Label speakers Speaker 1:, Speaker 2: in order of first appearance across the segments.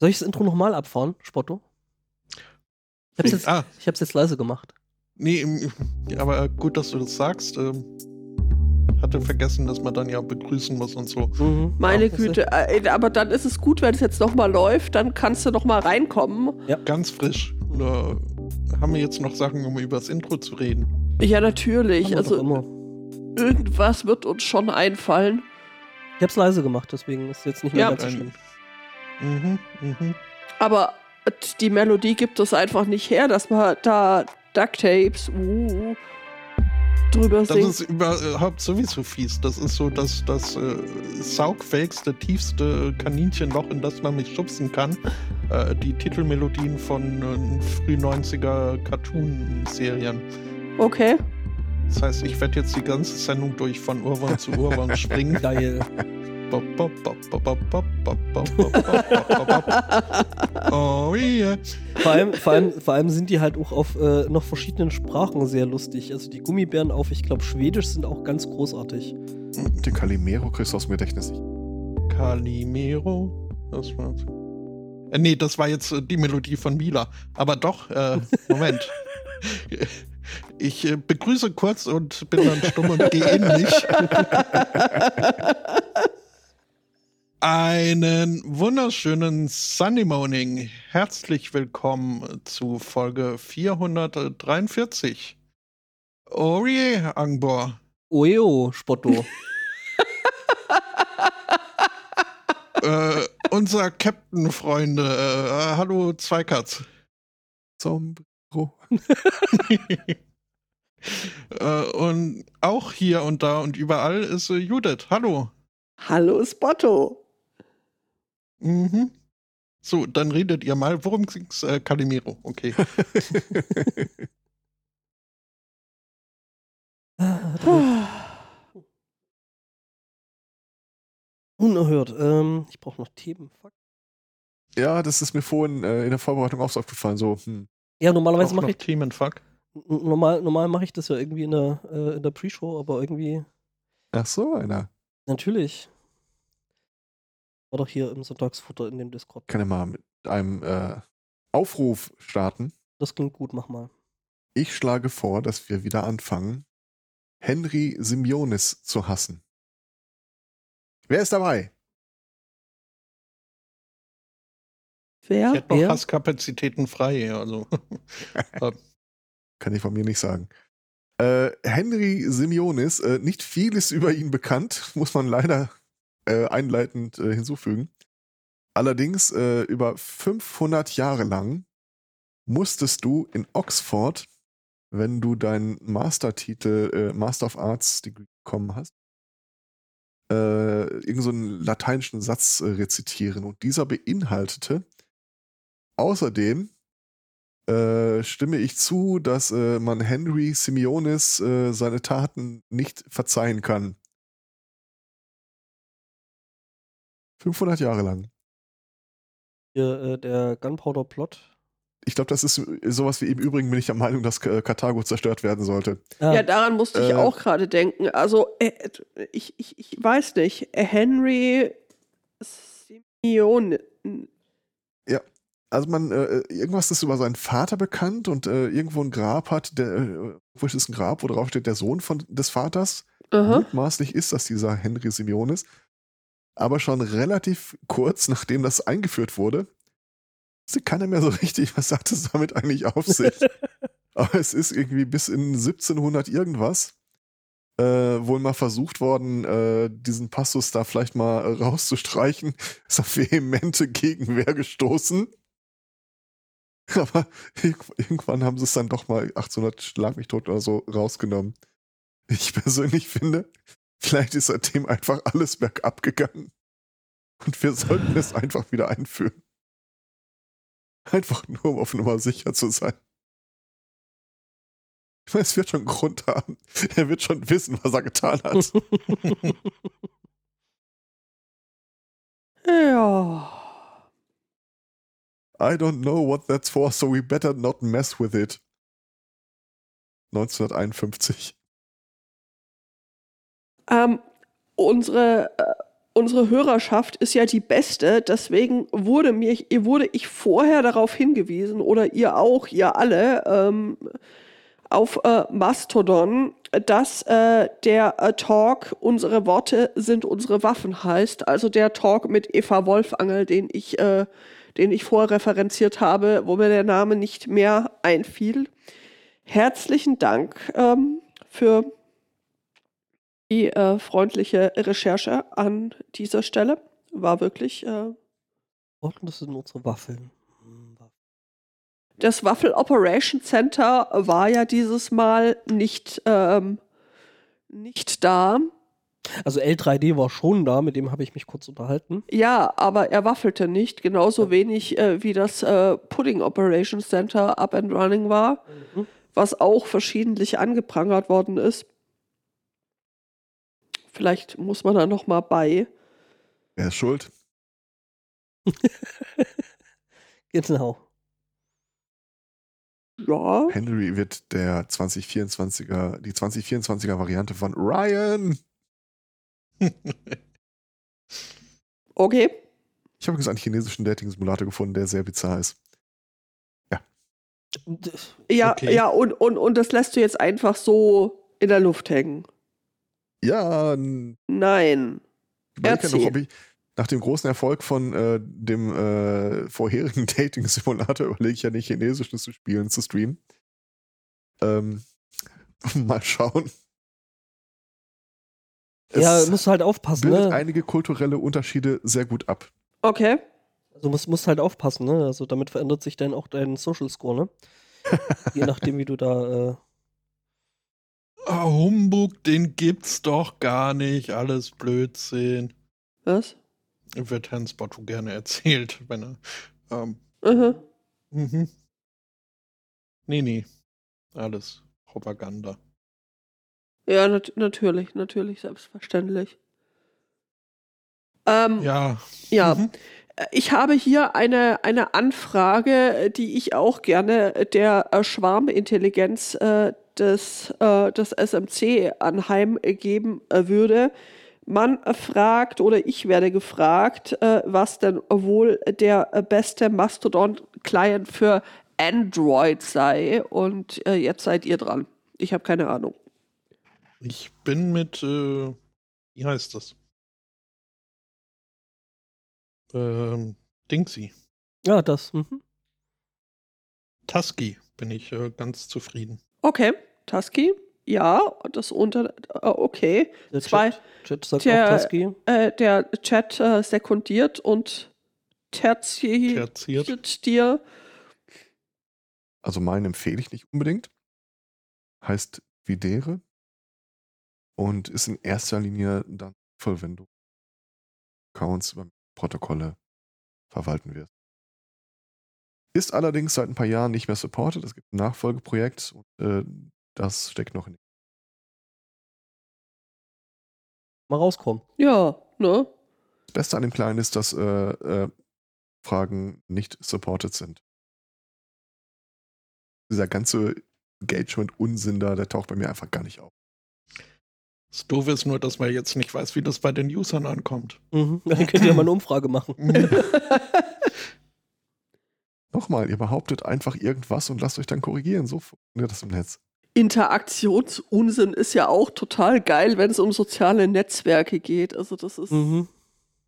Speaker 1: Soll ich das Intro nochmal abfahren, Spotto? Ich hab's, jetzt,
Speaker 2: Ah.
Speaker 1: ich hab's jetzt leise gemacht.
Speaker 2: Nee, aber gut, dass du das sagst. Ähm, hatte vergessen, dass man dann ja begrüßen muss und so.
Speaker 1: Mhm.
Speaker 3: Meine
Speaker 1: Ja,
Speaker 3: Güte, äh, aber dann ist es gut, wenn es jetzt nochmal läuft, dann kannst du nochmal reinkommen.
Speaker 2: Ganz frisch. Oder haben wir jetzt noch Sachen, um über das Intro zu reden?
Speaker 3: Ja, natürlich. Also
Speaker 1: immer.
Speaker 3: irgendwas wird uns schon einfallen.
Speaker 1: Ich hab's leise gemacht, deswegen ist jetzt nicht mehr
Speaker 3: Ja.
Speaker 1: ganz so schlimm.
Speaker 2: Mhm, mhm.
Speaker 3: Aber die Melodie gibt es einfach nicht her, dass man da Ducktapes uh, drüber
Speaker 2: Das
Speaker 3: singt.
Speaker 2: ist überhaupt sowieso fies. Das ist so das, das äh, saugfähigste, tiefste Kaninchenloch, in das man mich schubsen kann. Äh, die Titelmelodien von äh, früh 90er Cartoon-Serien.
Speaker 3: Okay.
Speaker 2: Das heißt, ich werde jetzt die ganze Sendung durch von Urwand zu Urwand springen.
Speaker 1: Geil.
Speaker 2: Oh yeah.
Speaker 1: Vor allem, vor, allem, vor allem sind die halt auch auf äh, noch verschiedenen Sprachen sehr lustig. Also die Gummibären auf, ich glaube, Schwedisch sind auch ganz großartig.
Speaker 4: Den Calimero kriegst du aus dem Gedächtnis.
Speaker 2: Calimero. Das war. Äh, nee, das war jetzt äh, die Melodie von Mila. Aber doch, äh, Moment. Ich äh, begrüße kurz und bin dann stumm und gehe in mich. Einen wunderschönen Sunday Morning. Herzlich willkommen zu Folge 443. Orie Angbor.
Speaker 1: Oeo, Spotto.
Speaker 2: äh, unser Captain, Freunde. Äh, hallo, Zweikatz.
Speaker 4: Sombro.
Speaker 2: äh, und auch hier und da und überall ist äh, Judith. Hallo.
Speaker 3: Hallo Spotto.
Speaker 2: Mhm. So, dann redet ihr mal. Worum ging's, äh, Calimero? Okay.
Speaker 1: Unerhört. Ähm, ich brauche noch Themen. Fuck.
Speaker 4: ja, das ist mir vorhin äh, in der Vorbereitung auch so aufgefallen. So, hm.
Speaker 1: Ja, normalerweise mache ich
Speaker 2: Themenfuck.
Speaker 1: n- normal, normal mache ich das ja irgendwie in der, äh, in der Pre-Show, aber irgendwie
Speaker 4: Ach so, einer.
Speaker 1: natürlich. War doch hier im Sonntagsfutter in dem Discord.
Speaker 4: Kann ja mal mit einem äh, Aufruf starten.
Speaker 1: Das klingt gut, mach mal.
Speaker 4: Ich schlage vor, dass wir wieder anfangen, Henry Simeonis zu hassen. Wer ist dabei?
Speaker 2: Ich
Speaker 3: Wer?
Speaker 2: hätte noch
Speaker 1: Wer?
Speaker 2: Hasskapazitäten frei. Also.
Speaker 4: Kann ich von mir nicht sagen. Äh, Henry Simeonis, äh, nicht viel ist über ihn bekannt, muss man leider äh, einleitend äh, hinzufügen. Allerdings äh, über 500 Jahre lang musstest du in Oxford, wenn du deinen Mastertitel, äh, Master of Arts Degree bekommen hast, äh, irgend so lateinischen Satz äh, rezitieren. Und dieser beinhaltete außerdem äh, stimme ich zu, dass äh, man Henry Simeonis äh, seine Taten nicht verzeihen kann. 500 Jahre lang.
Speaker 1: Hier, äh, der Gunpowder Plot.
Speaker 4: Ich glaube, das ist äh, sowas wie im Übrigen bin ich der Meinung, dass K- Karthago zerstört werden sollte.
Speaker 1: Ah,
Speaker 3: Ja, daran musste ich
Speaker 4: Äh.
Speaker 3: auch gerade denken. Also, äh, ich, ich, ich weiß nicht. Henry Simeon.
Speaker 4: Also man, äh, irgendwas ist über seinen Vater bekannt und äh, irgendwo ein Grab hat, der, äh, wo ist ein Grab, wo drauf steht der Sohn von, des Vaters.
Speaker 3: Aha.
Speaker 4: Mutmaßlich ist das dieser Henry Simeonis. Aber schon relativ kurz, nachdem das eingeführt wurde, wusste keiner mehr so richtig, was hat es damit eigentlich auf sich. Aber es ist irgendwie bis in 1700 irgendwas äh, wohl mal versucht worden, äh, diesen Passus da vielleicht mal äh, rauszustreichen. Ist auf vehemente Gegenwehr gestoßen. Aber irg- irgendwann haben sie es dann doch mal 1800 Schlag mich tot oder so rausgenommen. Ich persönlich finde, vielleicht ist seitdem einfach alles bergab gegangen. Und wir sollten es einfach wieder einführen. Einfach nur, um auf Nummer sicher zu sein. Ich meine, es wird schon Grund haben. Er wird schon wissen, was er getan hat.
Speaker 3: Ja.
Speaker 4: I don't know what that's for, so we better not mess with it. 1951.
Speaker 3: Ähm, unsere, äh, unsere Hörerschaft ist ja die beste, deswegen wurde mir wurde ich vorher darauf hingewiesen oder ihr auch, ihr alle ähm, auf äh, Mastodon, dass äh, der äh, Talk unsere Worte sind unsere Waffen heißt, also der Talk mit Eva Wolfangel, den ich äh, den ich vorher referenziert habe, wo mir der Name nicht mehr einfiel. Herzlichen Dank ähm, für die äh, freundliche Recherche an dieser Stelle. War wirklich. Äh,
Speaker 1: das sind unsere Waffeln. Hm,
Speaker 3: das Waffel Operation Center war ja dieses Mal nicht, ähm, nicht da.
Speaker 1: Also L3D war schon da, mit dem habe ich mich kurz unterhalten.
Speaker 3: Ja, aber er waffelte nicht, genauso ja. wenig äh, wie das äh, Pudding Operation Center up and running war, mhm. was auch verschiedentlich angeprangert worden ist. Vielleicht muss man da noch mal bei.
Speaker 4: Wer ist schuld?
Speaker 1: genau.
Speaker 3: Ja.
Speaker 4: Henry wird der 2024er, die 2024er Variante von Ryan.
Speaker 3: okay.
Speaker 4: Ich habe übrigens einen chinesischen Dating-Simulator gefunden, der sehr bizarr ist. Ja.
Speaker 3: Ja, okay. ja, und, und, und das lässt du jetzt einfach so in der Luft hängen.
Speaker 4: Ja.
Speaker 3: Nein.
Speaker 4: Erzähl. Noch, ich, nach dem großen Erfolg von äh, dem äh, vorherigen Dating-Simulator überlege ich ja nicht, Chinesischen zu spielen, zu streamen. Ähm, mal schauen.
Speaker 1: Ja, musst du halt aufpassen.
Speaker 4: Bildet
Speaker 1: ne?
Speaker 4: einige kulturelle Unterschiede sehr gut ab.
Speaker 3: Okay.
Speaker 1: Also musst, musst halt aufpassen, ne? Also damit verändert sich dann auch dein Social Score, ne? Je nachdem, wie du da. Äh
Speaker 2: oh, Humbug, den gibt's doch gar nicht. Alles Blödsinn.
Speaker 3: Was?
Speaker 2: Wird Hans Botto gerne erzählt, wenn er. Ähm,
Speaker 3: mhm.
Speaker 2: Mhm. Nee, nee. Alles Propaganda.
Speaker 3: Ja, nat natürlich, natürlich, selbstverständlich. Ähm,
Speaker 2: ja.
Speaker 3: Ja. Mhm. Ich habe hier eine, eine Anfrage, die ich auch gerne der äh, Schwarmintelligenz äh, des, äh, des SMC anheimgeben äh, würde. Man fragt oder ich werde gefragt, äh, was denn wohl der beste Mastodon-Client für Android sei. Und äh, jetzt seid ihr dran. Ich habe keine Ahnung.
Speaker 2: Ich bin mit, äh, wie heißt das? Ähm, Dingsy.
Speaker 1: Ja, das. Mhm.
Speaker 2: Tusky bin ich äh, ganz zufrieden.
Speaker 3: Okay, Tusky. Ja, das unter. Äh, okay.
Speaker 1: Der Zwei. Chat, Chat sagt
Speaker 3: der,
Speaker 1: auch Tusky.
Speaker 3: Äh, der Chat äh, sekundiert und terziert, terziert dir.
Speaker 4: Also meinen empfehle ich nicht unbedingt. Heißt Videre und ist in erster Linie dann voll, wenn du Accounts über Protokolle verwalten wirst. Ist allerdings seit ein paar Jahren nicht mehr supported. Es gibt ein Nachfolgeprojekt und äh, das steckt noch in.
Speaker 1: Mal rauskommen.
Speaker 3: Ja, ne?
Speaker 4: Das Beste an dem Kleinen ist, dass äh, äh, Fragen nicht supported sind. Dieser ganze Engagement-Unsinn da, der taucht bei mir einfach gar nicht auf.
Speaker 2: Das Doofe ist nur, dass man jetzt nicht weiß, wie das bei den Usern ankommt.
Speaker 1: Mhm. Dann könnt ihr mal eine Umfrage machen.
Speaker 4: Nochmal, ihr behauptet einfach irgendwas und lasst euch dann korrigieren. So funktioniert das im Netz.
Speaker 3: Interaktionsunsinn ist ja auch total geil, wenn es um soziale Netzwerke geht. Also das ist.
Speaker 1: Mhm.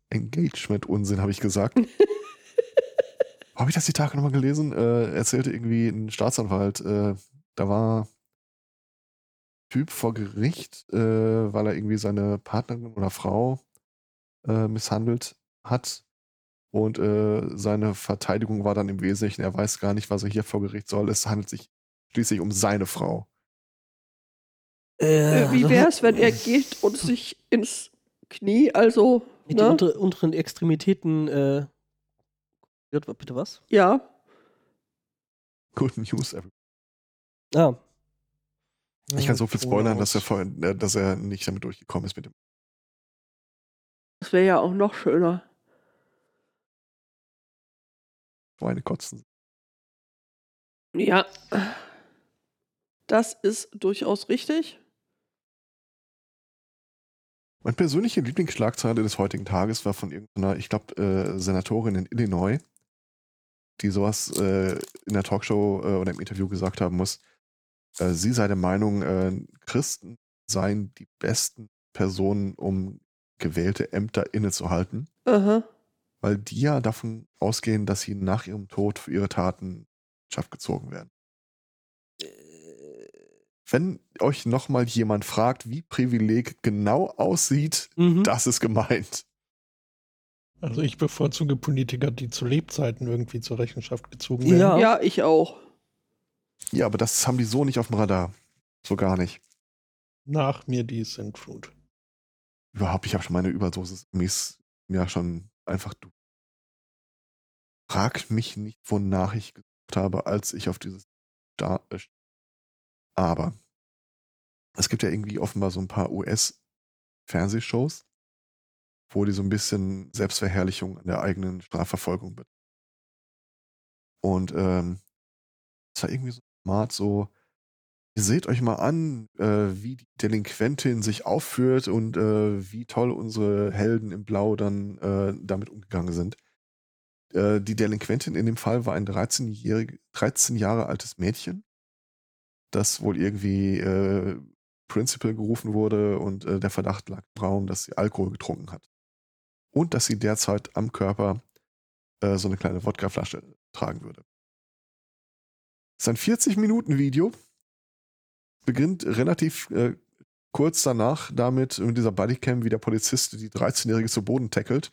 Speaker 4: Engagement-Unsinn, habe ich gesagt. habe ich das die Tage nochmal gelesen? Äh, erzählte irgendwie ein Staatsanwalt, äh, da war Typ vor Gericht, äh, weil er irgendwie seine Partnerin oder Frau äh, misshandelt hat. Und äh, seine Verteidigung war dann im Wesentlichen, er weiß gar nicht, was er hier vor Gericht soll. Es handelt sich schließlich um seine Frau.
Speaker 3: Äh, wie wäre es, wenn er geht und sich ins Knie, also.
Speaker 1: Mit ne? den unter, unteren Extremitäten. Äh, bitte was?
Speaker 3: Ja.
Speaker 4: Good news, everybody.
Speaker 1: Ah,
Speaker 4: ich kann so viel spoilern, dass er, vorhin, äh, dass er nicht damit durchgekommen ist mit dem.
Speaker 3: Das wäre ja auch noch schöner.
Speaker 4: Schweine kotzen.
Speaker 3: Ja. Das ist durchaus richtig.
Speaker 4: Meine persönliche Lieblingsschlagzeile des heutigen Tages war von irgendeiner, ich glaube, äh, Senatorin in Illinois, die sowas äh, in der Talkshow äh, oder im Interview gesagt haben muss. Äh, sie sei der Meinung, äh, Christen seien die besten Personen, um gewählte Ämter innezuhalten,
Speaker 3: Aha.
Speaker 4: weil die ja davon ausgehen, dass sie nach ihrem Tod für ihre Taten Schaft gezogen werden. Wenn euch nochmal jemand fragt, wie Privileg genau aussieht,
Speaker 1: Mhm.
Speaker 4: das ist gemeint.
Speaker 2: Also ich bevorzuge Politiker, die zu Lebzeiten irgendwie zur Rechenschaft gezogen werden.
Speaker 1: Ja.
Speaker 3: Ja, ich auch.
Speaker 4: Ja, aber das haben die so nicht auf dem Radar. So gar nicht.
Speaker 2: Nach mir die Sintflut.
Speaker 4: Überhaupt, ich habe schon meine Überdosis Mies ja schon einfach du. Frag mich nicht, wonach ich gesucht habe, als ich auf dieses da äh, aber es gibt ja irgendwie offenbar so ein paar US-Fernsehshows, wo die so ein bisschen Selbstverherrlichung an der eigenen Strafverfolgung bet- Und ähm, es war irgendwie so smart, so, ihr seht euch mal an, äh, wie die Delinquentin sich aufführt und äh, wie toll unsere Helden im Blau dann äh, damit umgegangen sind. Äh, die Delinquentin in dem Fall war ein 13-jährig, 13 Jahre altes Mädchen, das wohl irgendwie äh, Principal gerufen wurde und äh, der Verdacht lag im Raum, dass sie Alkohol getrunken hat. Und dass sie derzeit am Körper äh, so eine kleine Wodkaflasche tragen würde. Es ist ein 40-Minuten-Video, beginnt relativ äh, kurz danach damit mit dieser Bodycam, wie der Polizist die 13-Jährige zu Boden tackelt,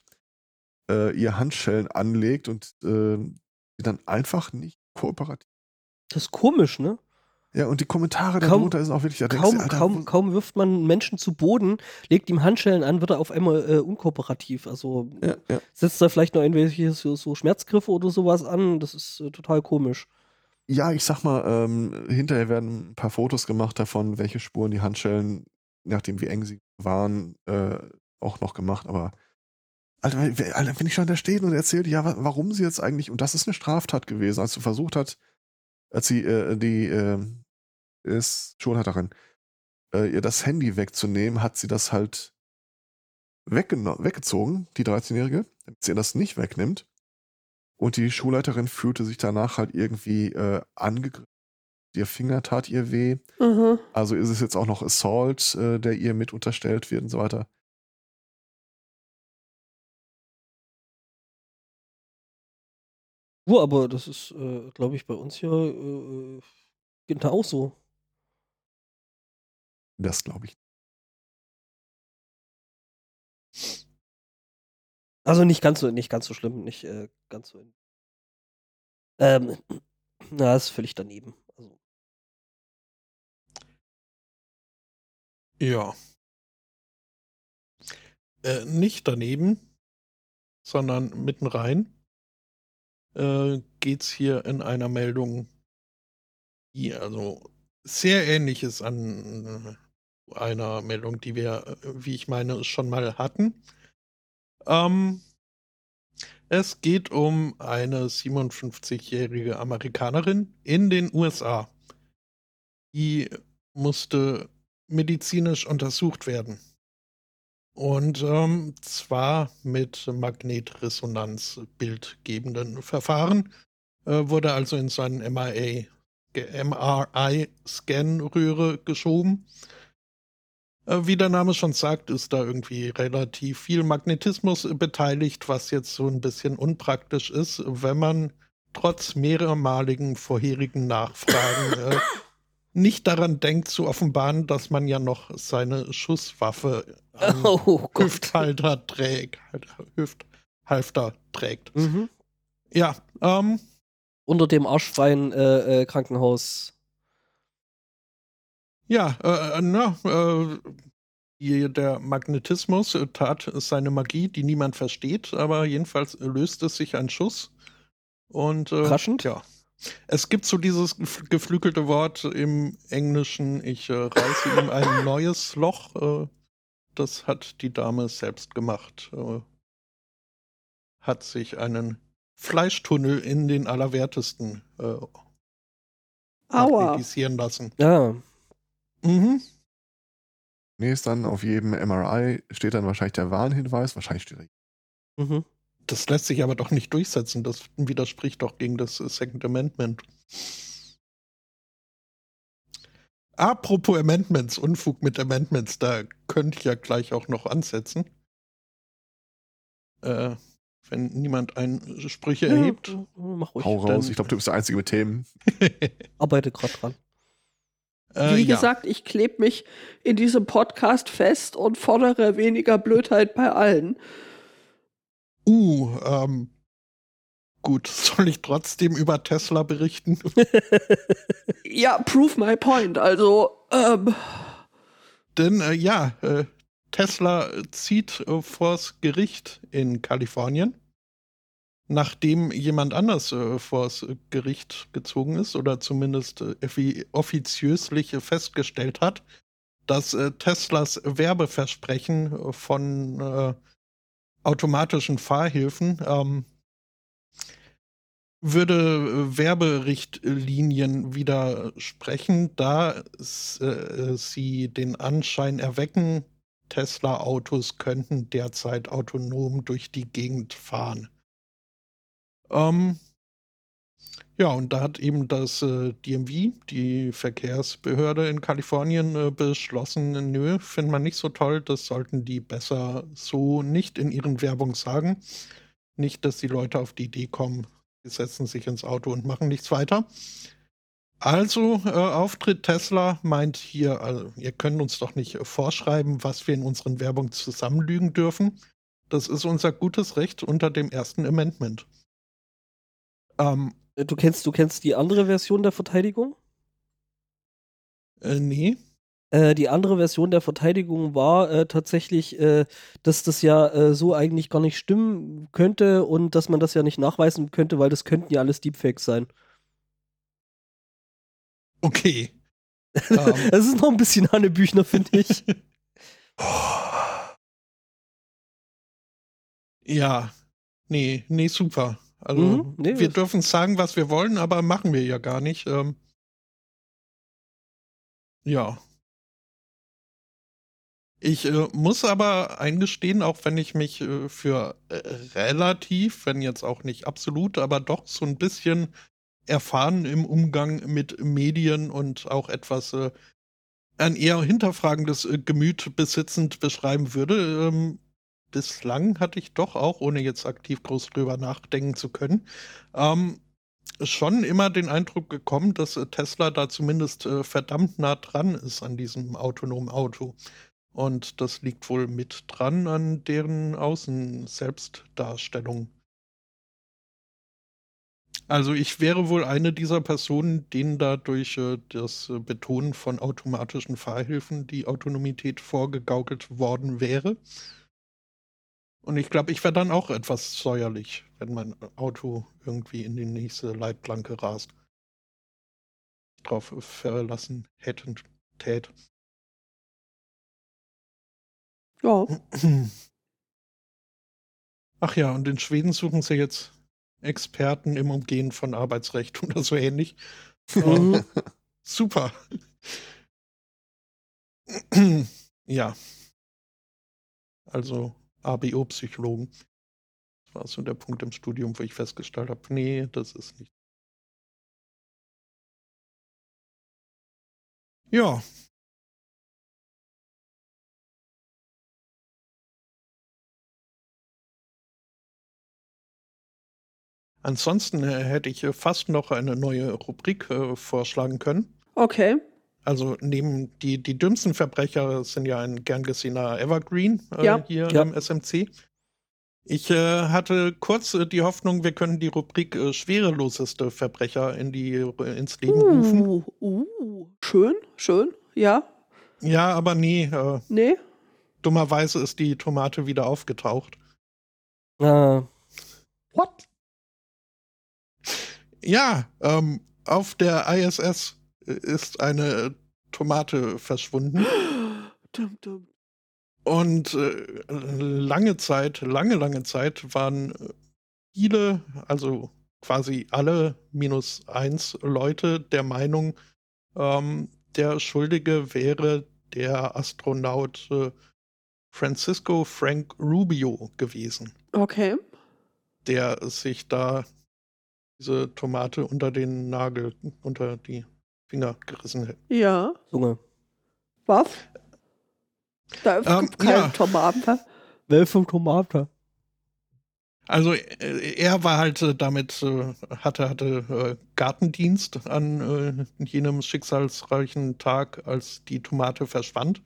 Speaker 4: äh, ihr Handschellen anlegt und äh, sie dann einfach nicht kooperativ.
Speaker 1: Das ist komisch, ne?
Speaker 4: Ja, und die Kommentare
Speaker 1: Kaum-
Speaker 4: darunter sind auch wirklich, da denkst du,
Speaker 1: Kaum,
Speaker 4: Alter,
Speaker 1: kaum, kaum wirft man Menschen zu Boden, legt ihm Handschellen an, wird er auf einmal äh, unkooperativ. Also
Speaker 4: ja, ja.
Speaker 1: setzt da vielleicht noch irgendwelche so, so Schmerzgriffe oder sowas an. Das ist äh, total komisch.
Speaker 4: ja, ich sag mal, ähm, hinterher werden ein paar Fotos gemacht davon, welche Spuren die Handschellen, nachdem wie eng sie waren, äh, auch noch gemacht, aber Alter, wenn- Alter, wenn ich schon da stehe und erzählt, ja, wa- warum sie jetzt eigentlich, und das ist eine Straftat gewesen, als sie versucht hat, als sie äh, die äh, ist Schulhalterin, äh, ihr das Handy wegzunehmen, hat sie das halt weggezogen, die 13-Jährige, damit sie ihr das nicht wegnimmt. Und die Schulleiterin fühlte sich danach halt irgendwie äh, angegriffen. Ihr Finger tat ihr weh.
Speaker 3: Aha.
Speaker 4: Also ist es jetzt auch noch Assault, äh, der ihr mit unterstellt wird und so weiter.
Speaker 1: Ja, aber das ist, äh, glaube ich, bei uns hier äh, genau auch so.
Speaker 4: Das glaube ich.
Speaker 1: Also nicht ganz so, nicht ganz so schlimm, nicht äh, ganz so. In ähm, na, ist völlig daneben. Also,
Speaker 2: Ja. Äh, nicht daneben, sondern mitten rein äh, geht's hier in einer Meldung, die also sehr ähnlich ist an äh, einer Meldung, die wir, äh, wie ich meine, schon mal hatten. Ähm, es geht um eine 57-jährige Amerikanerin in den USA. Die musste medizinisch untersucht werden. Und ähm, zwar mit Magnetresonanzbildgebenden Verfahren. Äh, wurde also in so einen MRA, ge- MRI-Scan-Röhre geschoben. Äh, wie der Name schon sagt, ist da irgendwie relativ viel Magnetismus beteiligt, was jetzt so ein bisschen unpraktisch ist, wenn man trotz mehrmaligen vorherigen Nachfragen äh, nicht daran denkt zu offenbaren, dass man ja noch seine Schusswaffe am
Speaker 1: oh.
Speaker 2: Hüfthalter trägt. Hüfthalfter trägt.
Speaker 1: Mhm.
Speaker 2: Ja, ähm,
Speaker 1: Unter dem arschfreien äh, äh, Krankenhaus.
Speaker 2: ja, äh, na, äh, der Magnetismus äh, tat seine Magie, die niemand versteht, aber jedenfalls löste sich ein Schuss. Und äh,
Speaker 1: Überraschend.
Speaker 2: ja. Es gibt so dieses gef- geflügelte Wort im Englischen, ich äh, reiße ihm ein neues Loch. Äh, das hat die Dame selbst gemacht. Äh, hat sich einen Fleischtunnel in den Allerwertesten äh,
Speaker 3: Aua.
Speaker 2: lassen.
Speaker 1: Ja.
Speaker 2: Mhm.
Speaker 4: Nee, ist dann auf jedem MRI steht dann wahrscheinlich der Warnhinweis. Wahrscheinlich steht da.
Speaker 1: Mhm.
Speaker 2: Das lässt sich aber doch nicht durchsetzen. Das widerspricht doch gegen das äh, Second Amendment. Apropos Amendments, Unfug mit Amendments, da könnte ich ja gleich auch noch ansetzen. Äh, wenn niemand ein Sprüche
Speaker 1: Ja,
Speaker 2: erhebt.
Speaker 1: äh, mach ruhig.
Speaker 4: Hau raus.
Speaker 2: dann-
Speaker 4: Ich glaube, du bist der Einzige mit Themen.
Speaker 1: Arbeite gerade dran.
Speaker 2: Äh,
Speaker 3: Wie
Speaker 2: ja.
Speaker 3: gesagt, ich klebe mich in diesem Podcast fest und fordere weniger Blödheit bei allen.
Speaker 2: Uh, ähm, gut, soll ich trotzdem über Tesla berichten?
Speaker 3: Ja, prove my point. Also, ähm,
Speaker 2: Denn äh, ja, äh, Tesla zieht äh, vors Gericht in Kalifornien, nachdem jemand anders äh, vors Gericht gezogen ist oder zumindest äh, offi- offiziöslich äh, festgestellt hat, dass äh, Teslas Werbeversprechen von äh, automatischen Fahrhilfen ähm, würde äh, Werberichtlinien widersprechen, da äh, sie den Anschein erwecken, Tesla-Autos könnten derzeit autonom durch die Gegend fahren. Ähm, ja, und da hat eben das äh, DMV, die Verkehrsbehörde in Kalifornien, äh, beschlossen, nö, findet man nicht so toll, das sollten die besser so nicht in ihren Werbung sagen. Nicht, dass die Leute auf die Idee kommen, die setzen sich ins Auto und machen nichts weiter. Also, äh, Auftritt Tesla meint hier, also, ihr könnt uns doch nicht äh, vorschreiben, was wir in unseren Werbung zusammenlügen dürfen. Das ist unser gutes Recht unter dem ersten Amendment. Ähm,
Speaker 1: Äh, Du kennst, du kennst die andere Version der Verteidigung?
Speaker 2: äh, nee.
Speaker 1: Äh, die andere Version der Verteidigung war äh, tatsächlich, äh, dass das ja äh, so eigentlich gar nicht stimmen könnte und dass man das ja nicht nachweisen könnte, weil das könnten ja alles Deepfakes sein.
Speaker 2: Okay. Ähm.
Speaker 1: Es ist noch ein bisschen Hannebüchner, finde ich.
Speaker 2: Ja. Nee, nee, super. Also,
Speaker 1: Mhm, nee,
Speaker 2: wir dürfen sagen, was wir wollen, aber machen wir ja gar nicht. Ähm, ja. Ich äh, muss aber eingestehen, auch wenn ich mich äh, für äh, relativ, wenn jetzt auch nicht absolut, aber doch so ein bisschen erfahren im Umgang mit Medien und auch etwas äh, ein eher hinterfragendes äh, Gemüt besitzend beschreiben würde. Ähm, bislang hatte ich doch auch, ohne jetzt aktiv groß drüber nachdenken zu können, ähm, schon immer den Eindruck gekommen, dass äh, Tesla da zumindest äh, verdammt nah dran ist an diesem autonomen Auto. Und das liegt wohl mit dran an deren Außen-Selbstdarstellung. Also ich wäre wohl eine dieser Personen, denen da durch äh, das Betonen von automatischen Fahrhilfen die Autonomität vorgegaukelt worden wäre. Und ich glaube, ich wäre dann auch etwas säuerlich, wenn mein Auto irgendwie in die nächste Leitplanke rast. Drauf verlassen hätten, tät.
Speaker 3: ja.
Speaker 2: Ach ja, und in Schweden suchen sie jetzt Experten im Umgehen von Arbeitsrecht oder so ähnlich.
Speaker 1: Mhm.
Speaker 2: super. ja. Also ABO-Psychologen. Das war so der Punkt im Studium, wo ich festgestellt habe, nee, das ist nicht. Ja. Ansonsten äh, hätte ich äh, fast noch eine neue Rubrik äh, vorschlagen können.
Speaker 3: Okay.
Speaker 2: Also neben die, die dümmsten Verbrecher sind ja ein gern gesehener Evergreen äh,
Speaker 3: Ja.
Speaker 2: hier
Speaker 1: Ja.
Speaker 2: im SMC. Ich äh, hatte kurz äh, die Hoffnung, wir können die Rubrik äh, schwereloseste Verbrecher in die, äh, ins Leben rufen.
Speaker 3: Uh, uh. Schön, schön. Ja.
Speaker 2: Ja, aber nee, äh,
Speaker 3: Nee.
Speaker 2: dummerweise ist die Tomate wieder aufgetaucht.
Speaker 1: Ah,
Speaker 2: What? Ja, ähm, auf der ISS ist eine Tomate verschwunden.
Speaker 3: Dum, dum.
Speaker 2: Und äh, lange Zeit, lange, lange Zeit waren äh, viele, also quasi alle minus eins Leute der Meinung, ähm, der Schuldige wäre der Astronaut äh, Francisco Frank Rubio gewesen,
Speaker 3: Okay.
Speaker 2: der sich da diese Tomate unter den Nagel, unter die Finger gerissen hat.
Speaker 3: Ja.
Speaker 1: Junge.
Speaker 3: Was? Da
Speaker 2: Ähm,
Speaker 3: gibt keine
Speaker 2: ja.
Speaker 3: Tomaten.
Speaker 1: Welche Tomate?
Speaker 2: Also äh, er war halt äh, damit, äh, hatte, hatte Gartendienst an jenem schicksalsreichen Tag, als die Tomate verschwand.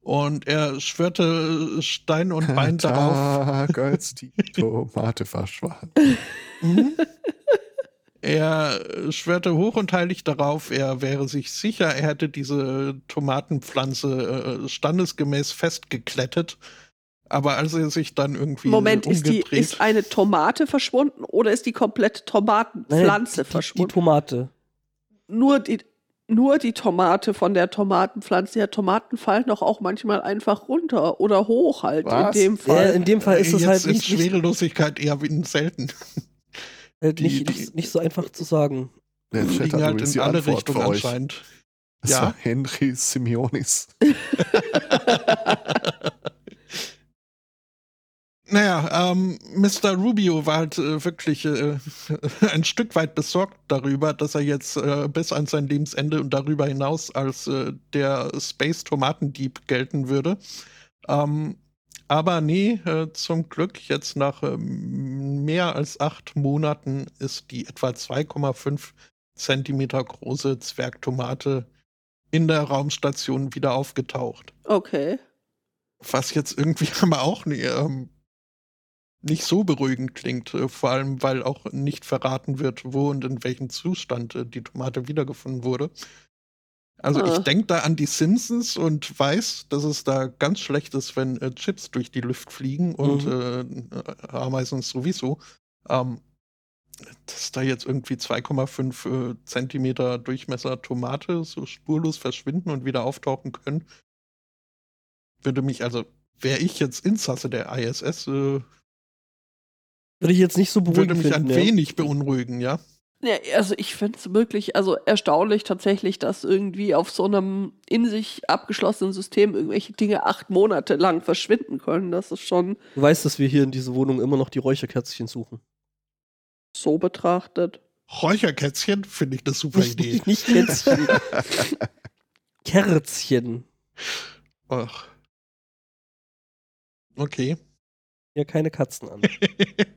Speaker 2: Und er schwörte Stein und Bein darauf.
Speaker 4: Tag, als die Tomate verschwand.
Speaker 2: Mhm. Er äh, schwörte hoch und heilig darauf, er wäre sich sicher, er hätte diese Tomatenpflanze äh, standesgemäß festgeklettet. Aber als er sich dann irgendwie
Speaker 3: Moment, ist, die, ist eine Tomate verschwunden oder ist die komplette Tomatenpflanze
Speaker 1: Nein, die,
Speaker 3: verschwunden?
Speaker 1: Die Tomate.
Speaker 3: nur, die, nur die Tomate von der Tomatenpflanze. Ja, Tomaten fallen doch auch manchmal einfach runter oder hoch halt
Speaker 4: Was?
Speaker 3: in dem
Speaker 1: Ja,
Speaker 3: Fall.
Speaker 1: in dem Fall ist es
Speaker 2: jetzt
Speaker 1: halt
Speaker 2: ist
Speaker 1: nicht, nicht,
Speaker 2: Schwerelosigkeit eher wie selten.
Speaker 1: Äh,
Speaker 2: die-
Speaker 1: nicht,
Speaker 2: die-
Speaker 1: nicht, nicht so einfach zu sagen.
Speaker 4: Der Chat
Speaker 2: Liegen
Speaker 4: hat
Speaker 2: halt in
Speaker 4: die
Speaker 2: alle Richtungen anscheinend.
Speaker 4: Das
Speaker 2: Ja.
Speaker 4: war Henry Simeonis.
Speaker 2: Naja, ähm, Mr. Rubio war halt äh, wirklich äh, ein Stück weit besorgt darüber, dass er jetzt äh, bis an sein Lebensende und darüber hinaus als äh, der Space-Tomatendieb gelten würde. Ähm, aber nee, äh, zum Glück, jetzt nach ähm, mehr als acht Monaten ist die etwa 2,5 Zentimeter große Zwergtomate in der Raumstation wieder aufgetaucht.
Speaker 3: Okay.
Speaker 2: Was jetzt irgendwie aber auch nie, ähm, nicht so beruhigend klingt, äh, vor allem weil auch nicht verraten wird, wo und in welchem Zustand äh, die Tomate wiedergefunden wurde. Also
Speaker 3: Ah.
Speaker 2: ich denke da an die Simpsons und weiß, dass es da ganz schlecht ist, wenn äh, Chips durch die Luft fliegen und äh, Ameisen sowieso. Ähm, dass da jetzt irgendwie 2,5 äh, Zentimeter Durchmesser Tomate so spurlos verschwinden und wieder auftauchen können, würde mich, also wäre ich jetzt Insasse der ISS, äh,
Speaker 1: Würde ich jetzt nicht so
Speaker 2: würde
Speaker 1: beruhigend
Speaker 2: mich
Speaker 1: finden.
Speaker 2: ein
Speaker 1: ja.
Speaker 2: wenig beunruhigen, ja.
Speaker 3: Ja, also ich finde es wirklich also erstaunlich tatsächlich, dass irgendwie auf so einem in sich abgeschlossenen System irgendwelche Dinge acht Monate lang verschwinden können. Das ist schon
Speaker 1: Du weißt, dass wir hier in dieser Wohnung immer noch die Räucherkerzchen suchen.
Speaker 3: so betrachtet.
Speaker 2: Räucherkätzchen finde ich eine super
Speaker 1: Nicht,
Speaker 2: Idee.
Speaker 1: nicht, nicht Kätzchen. Kerzchen.
Speaker 2: Ach. Okay.
Speaker 1: Ja, keine Katzen an.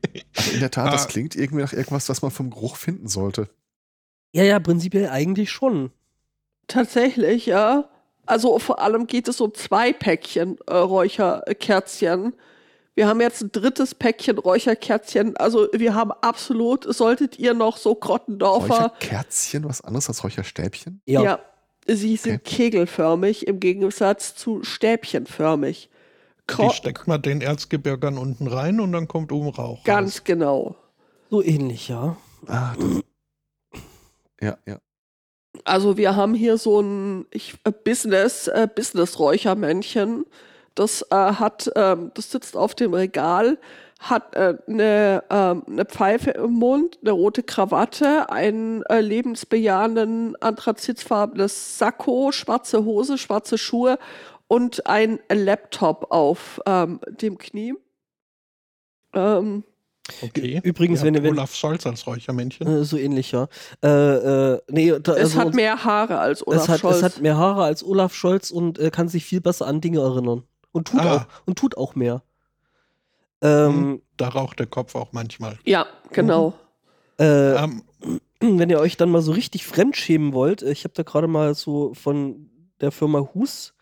Speaker 4: Also in der Tat, das
Speaker 2: Ah.
Speaker 4: klingt irgendwie nach irgendwas, was man vom Geruch finden sollte.
Speaker 1: Ja, ja, prinzipiell eigentlich schon.
Speaker 3: Tatsächlich, ja. Also vor allem geht es um zwei Päckchen äh, Räucherkerzchen. Wir haben jetzt ein drittes Päckchen Räucherkerzchen. Also wir haben absolut, solltet ihr noch so Grottendorfer,
Speaker 4: Räucherkerzchen, was anderes als Räucherstäbchen?
Speaker 1: Ja.
Speaker 3: ja, sie sind kegelförmig im Gegensatz zu stäbchenförmig.
Speaker 2: Die
Speaker 3: Kro
Speaker 2: steckt man den Erzgebirgern unten rein und dann kommt oben Rauch.
Speaker 3: ganz genau.
Speaker 1: So ähnlich, ja.
Speaker 4: Das, ja, ja.
Speaker 3: Also wir haben hier so ein ich, äh, Business, äh, Business-Räuchermännchen. Das äh, hat, ähm, das sitzt auf dem Regal, hat äh, eine, ähm, eine Pfeife im Mund, eine rote Krawatte, einen äh, lebensbejahenden anthrazitfarbenes Sakko, schwarze Hose, schwarze Schuhe und ein Laptop auf ähm, dem Knie. Ähm,
Speaker 2: Okay.
Speaker 1: Übrigens,
Speaker 2: Ihr
Speaker 1: wenn wenn-
Speaker 2: Olaf Scholz als Räuchermännchen.
Speaker 1: Äh, so ähnlich, ja. Äh, äh, nee, da,
Speaker 3: es
Speaker 1: also
Speaker 3: hat
Speaker 1: uns-
Speaker 3: mehr Haare als Olaf
Speaker 1: es hat,
Speaker 3: Scholz.
Speaker 1: es hat mehr Haare als Olaf Scholz und äh, kann sich viel besser an Dinge erinnern. Und tut,
Speaker 2: Ah.
Speaker 1: auch, und tut auch mehr. Ähm,
Speaker 2: Da raucht der Kopf auch manchmal.
Speaker 3: ja, genau.
Speaker 1: äh,
Speaker 2: Ähm,
Speaker 1: wenn ihr euch dann mal so richtig fremdschämen wollt, äh, ich habe da gerade mal so von der Firma Hus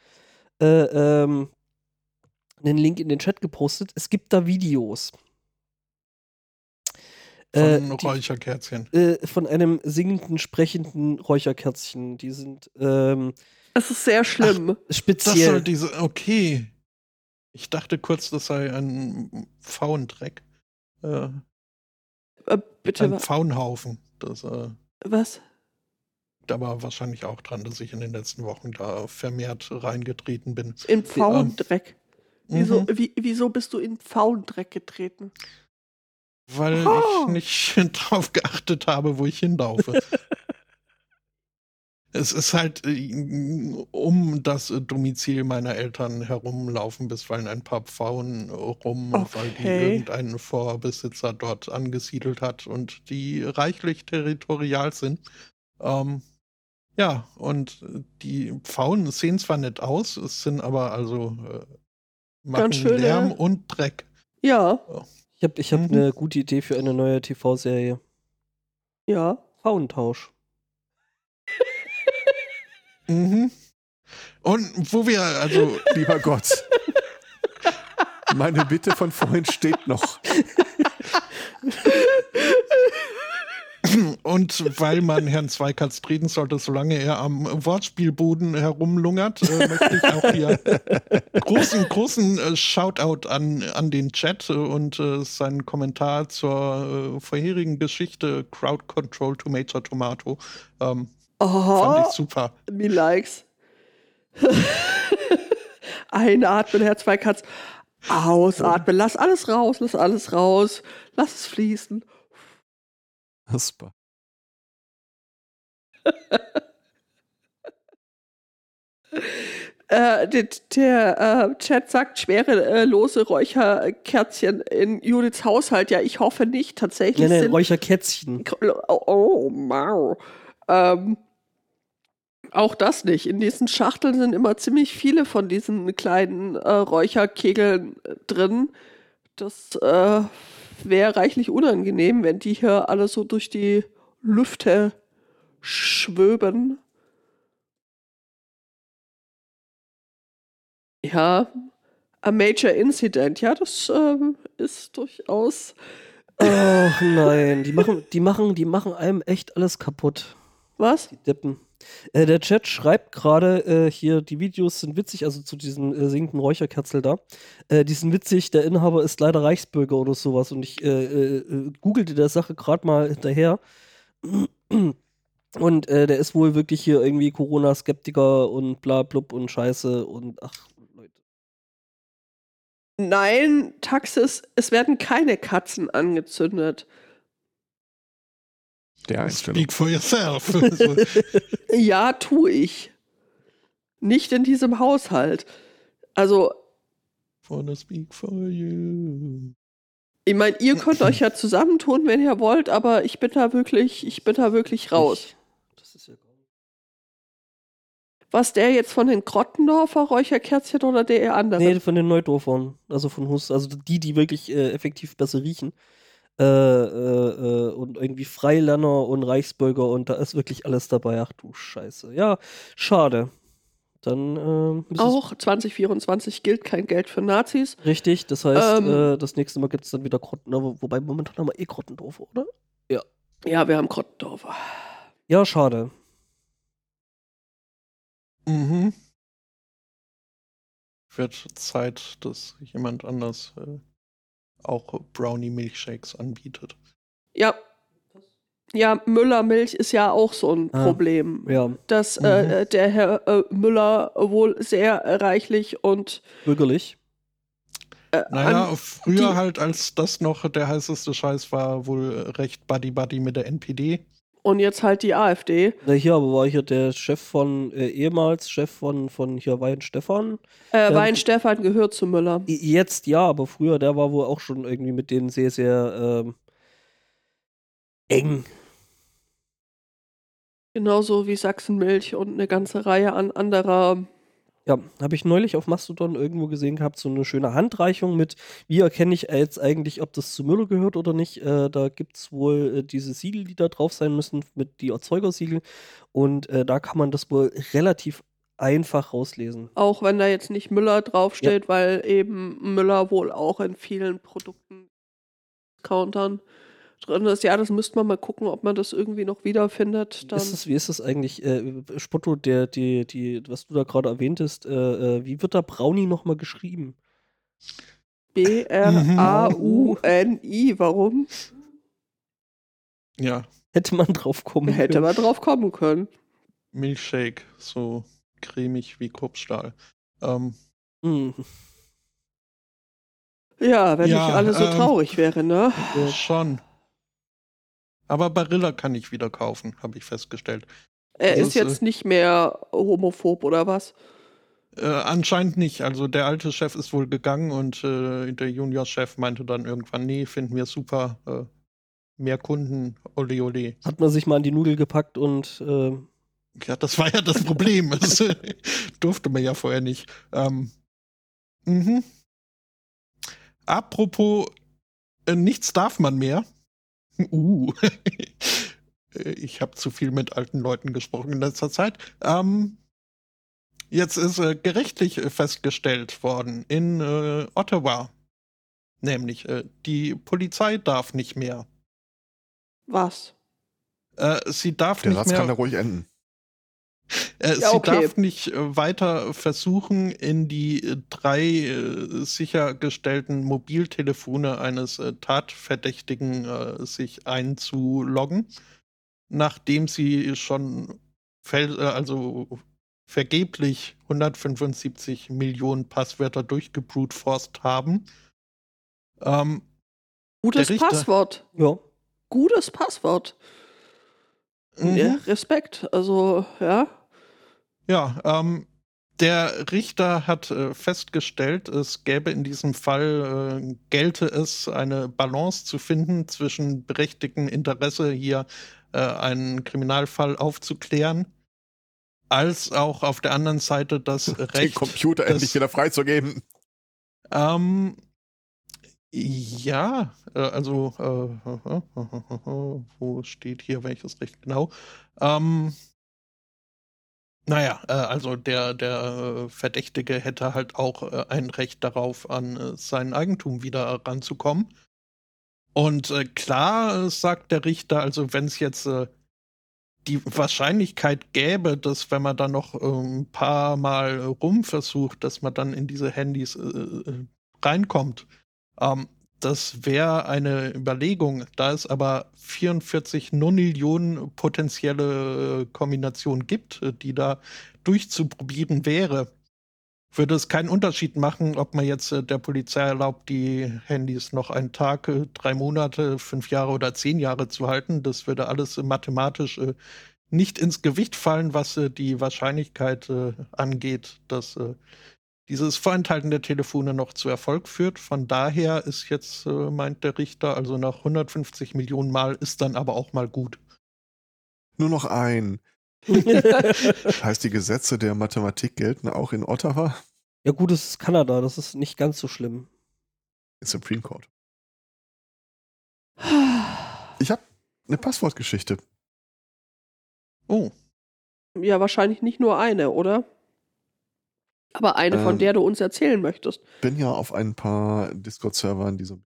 Speaker 1: äh, ähm, einen Link in den Chat gepostet. Es gibt da Videos. Äh,
Speaker 2: von
Speaker 1: die-
Speaker 2: Räucherkerzchen.
Speaker 1: äh, von einem singenden, sprechenden Räucherkerzchen. Die sind ähm,
Speaker 3: Es ist sehr schlimm.
Speaker 2: Das
Speaker 1: speziell.
Speaker 2: soll diese. Okay. Ich dachte kurz, das sei ein Pfauendreck. Äh,
Speaker 3: Äh, bitte,
Speaker 2: ein Pfauenhaufen. Das äh,
Speaker 3: was?
Speaker 2: Da war wahrscheinlich auch dran, dass ich in den letzten Wochen da vermehrt reingetreten bin.
Speaker 3: In Pfauendreck. Wieso,
Speaker 2: Mhm.
Speaker 3: wie, wieso bist du in Pfauendreck getreten?
Speaker 2: Weil
Speaker 3: Oh.
Speaker 2: ich nicht drauf geachtet habe, wo ich hinlaufe. Es ist halt äh, um das äh, Domizil meiner Eltern herumlaufen bisweilen ein paar Pfauen rum, weil die
Speaker 3: Okay.
Speaker 2: irgendein Vorbesitzer dort angesiedelt hat und die reichlich territorial sind. Ähm, ja, und äh, die Pfauen sehen zwar nett aus, es sind aber also äh, machen
Speaker 3: schöne-
Speaker 2: Lärm und Dreck.
Speaker 3: Ja,
Speaker 1: Ich habe ich hab
Speaker 2: Mhm.
Speaker 1: eine gute Idee für eine neue TV-Serie.
Speaker 3: ja.
Speaker 1: Frauentausch.
Speaker 2: Mhm. Und wo wir also
Speaker 4: Lieber Gott. Meine Bitte von vorhin steht noch.
Speaker 2: Und weil man Herrn Zweikatz treten sollte, solange er am Wortspielboden herumlungert, äh, möchte ich auch hier großen, großen äh, Shoutout an, an den Chat und äh, seinen Kommentar zur äh, vorherigen Geschichte Crowd Control Tomato Tomato. Ähm, fand
Speaker 3: Oh,
Speaker 2: ich super.
Speaker 3: me likes. Einatmen, Herr Zweikatz. Ausatmen. Lass alles raus, lass alles raus. Lass es fließen.
Speaker 4: Super.
Speaker 3: Äh, der der äh, Chat sagt, schwere äh, lose Räucherkerzchen in Judiths Haushalt. Ja, ich hoffe nicht. Tatsächlich
Speaker 1: nee,
Speaker 3: sind
Speaker 1: Räucherkätzchen.
Speaker 3: Oh, oh wow. Ähm, auch das nicht. In diesen Schachteln sind immer ziemlich viele von diesen kleinen äh, Räucherkegeln äh, drin. Das äh, wäre reichlich unangenehm, wenn die hier alle so durch die Lüfte schwöben. Ja, a major incident. Ja, das ähm, ist durchaus.
Speaker 1: Ach nein, die machen, die machen, die machen einem echt alles kaputt.
Speaker 3: Was?
Speaker 1: Die Deppen. Äh, der Chat schreibt gerade äh, hier, die Videos sind witzig, also zu diesem äh, singenden Räucherkerzel da. Äh, die sind witzig, der Inhaber ist leider Reichsbürger oder sowas und ich äh, äh, googelte der Sache gerade mal hinterher. Und der ist wohl wirklich hier irgendwie Corona-Skeptiker und bla blub und Scheiße und ach, Leute.
Speaker 3: Nein, Taxis, es werden keine Katzen angezündet.
Speaker 4: Der Einstellung.
Speaker 2: Speak for yourself.
Speaker 3: Ja, tu ich. Nicht in diesem Haushalt. Also,
Speaker 2: wanna speak for you.
Speaker 3: ich meine, ihr könnt euch ja zusammentun, wenn ihr wollt, aber ich bin da wirklich, ich bin da wirklich raus.
Speaker 1: Ich, das ist ja.
Speaker 3: Was der jetzt von den Grottendorfer Räucherkerzchen oder der andere?
Speaker 1: Nee, von den Neudorfern, also von Hus, also die, die wirklich äh, effektiv besser riechen. Äh, äh, äh, und irgendwie Freilerner und Reichsbürger und da ist wirklich alles dabei. Ach du Scheiße. Ja, schade. Dann es
Speaker 3: Auch 2024 gilt kein Geld für Nazis.
Speaker 1: richtig. Das heißt,
Speaker 3: Ähm.
Speaker 1: äh, das nächste Mal gibt es dann wieder Grottendorfer, wobei momentan haben wir eh Grottendorfer, oder?
Speaker 3: Ja, wir haben Grottendorfer.
Speaker 1: Ja, schade.
Speaker 2: Mhm. Wird Zeit, dass jemand anders äh, auch Brownie-Milkshakes anbietet.
Speaker 3: Ja. Ja, Müllermilch ist ja auch so ein
Speaker 1: Ah,
Speaker 3: Problem.
Speaker 1: Ja,
Speaker 3: Dass
Speaker 2: Mhm.
Speaker 3: äh, der Herr äh, Müller wohl sehr reichlich und
Speaker 1: bürgerlich.
Speaker 3: äh,
Speaker 2: Naja, früher halt, als das noch der heißeste Scheiß war, wohl recht Buddy-Buddy mit der NPD.
Speaker 3: Und jetzt halt die AfD.
Speaker 1: Na, hier aber war hier der Chef von, äh, ehemals Chef von, von hier Wein Stefan.
Speaker 3: Äh,
Speaker 1: Ja,
Speaker 3: Weinstefan gehört zu Müller.
Speaker 1: Jetzt ja, aber früher, der war wohl auch schon irgendwie mit denen sehr, sehr ähm, eng.
Speaker 3: Genauso wie Sachsenmilch und eine ganze Reihe an anderer.
Speaker 1: Ja, habe ich neulich auf Mastodon irgendwo gesehen gehabt, so eine schöne Handreichung mit, wie erkenne ich jetzt eigentlich, ob das zu Müller gehört oder nicht. Äh, da gibt es wohl äh, diese Siegel, die da drauf sein müssen, mit die Erzeugersiegel. Und äh, da kann man das wohl relativ einfach rauslesen.
Speaker 3: Auch wenn da jetzt nicht Müller draufsteht, weil eben Müller wohl auch in vielen Produkten Countern drin ist. Ja, das müsste man mal gucken, ob man das irgendwie noch wiederfindet. Dann
Speaker 1: Ist es, wie ist das eigentlich, äh, Spotto, der, die, die, was du da gerade erwähntest, äh, äh, wie wird da Brownie nochmal geschrieben?
Speaker 3: B-R-A-U-N-I. Warum?
Speaker 2: Ja,
Speaker 1: Hätte man drauf kommen
Speaker 3: Hätte
Speaker 1: können.
Speaker 3: man drauf kommen können.
Speaker 2: Milchshake, so cremig wie Kruppstahl. Ähm,
Speaker 1: Hm.
Speaker 3: Ja, wenn
Speaker 2: Ja,
Speaker 3: nicht alles so
Speaker 2: ähm,
Speaker 3: traurig wäre, ne?
Speaker 1: Ja.
Speaker 2: Schon. Aber Barilla kann ich wieder kaufen, habe ich festgestellt.
Speaker 3: Er
Speaker 2: Das
Speaker 3: ist
Speaker 2: ist,
Speaker 3: jetzt nicht mehr homophob oder was?
Speaker 2: Äh, anscheinend nicht. Also der alte Chef ist wohl gegangen und äh, der Junior-Chef meinte dann irgendwann, nee, finden wir super. Äh, mehr Kunden, ole ole.
Speaker 1: Hat man sich mal an die Nudel gepackt und äh,
Speaker 2: Ja, das war ja das Problem. Das äh, durfte man ja vorher nicht. Ähm, mhm. Apropos, äh, nichts darf man mehr. Uh. Äh, ich habe zu viel mit alten Leuten gesprochen in letzter Zeit. Ähm, jetzt ist äh, gerichtlich äh, festgestellt worden in äh, Ottawa. Nämlich, äh, die Polizei darf nicht mehr.
Speaker 3: Was?
Speaker 2: Äh, sie darf
Speaker 4: Der
Speaker 2: nicht
Speaker 4: Satz
Speaker 2: mehr.
Speaker 4: kann da ruhig enden.
Speaker 2: Äh,
Speaker 3: Ja,
Speaker 2: sie
Speaker 3: okay.
Speaker 2: darf nicht äh, weiter versuchen, in die äh, drei äh, sichergestellten Mobiltelefone eines äh, Tatverdächtigen äh, sich einzuloggen, nachdem sie schon fel also vergeblich 175 Millionen Passwörter durchgebrutforst haben. Ähm,
Speaker 3: Gutes
Speaker 2: Richter-
Speaker 3: Passwort.
Speaker 1: ja.
Speaker 3: Gutes Passwort.
Speaker 2: Mhm.
Speaker 3: Ja, Respekt. Also, ja.
Speaker 2: Ja, ähm, der Richter hat äh, festgestellt, es gäbe in diesem Fall, äh, gelte es, eine Balance zu finden zwischen berechtigtem Interesse, hier äh, einen Kriminalfall aufzuklären, als auch auf der anderen Seite das
Speaker 4: Den
Speaker 2: Recht.
Speaker 4: Computer
Speaker 2: das-
Speaker 4: endlich wieder freizugeben.
Speaker 2: Ähm, ja, äh, also, äh, wo steht hier welches Recht genau? Ähm, naja, äh, also der, der Verdächtige hätte halt auch äh, ein Recht darauf, an äh, sein Eigentum wieder ranzukommen. Und äh, klar sagt der Richter, also wenn es jetzt die Wahrscheinlichkeit gäbe, dass wenn man dann noch ein paar Mal rumversucht, dass man dann in diese Handys reinkommt. Ähm, das wäre eine Überlegung. Da es aber 44 Nonillionen potenzielle äh, Kombinationen gibt, äh, die da durchzuprobieren wäre, würde es keinen Unterschied machen, ob man jetzt äh, der Polizei erlaubt, die Handys noch einen Tag, drei Monate, fünf Jahre oder zehn Jahre zu halten. Das würde alles mathematisch nicht ins Gewicht fallen, was die Wahrscheinlichkeit angeht, dass dieses Vorenthalten der Telefone noch zu Erfolg führt. Von daher ist jetzt, äh, meint der Richter, also nach 150 Millionen Mal ist dann aber auch mal gut.
Speaker 4: Nur noch ein. Heißt, die Gesetze der Mathematik gelten auch in Ottawa?
Speaker 1: ja, gut, es ist Kanada, das ist nicht ganz so schlimm.
Speaker 4: Im Supreme Court. Ich habe eine Passwortgeschichte.
Speaker 2: Oh,
Speaker 3: Ja, wahrscheinlich nicht nur eine, oder? Aber eine, von
Speaker 4: Ähm.
Speaker 3: der du uns erzählen möchtest.
Speaker 4: Bin ja auf ein paar Discord-Servern, die so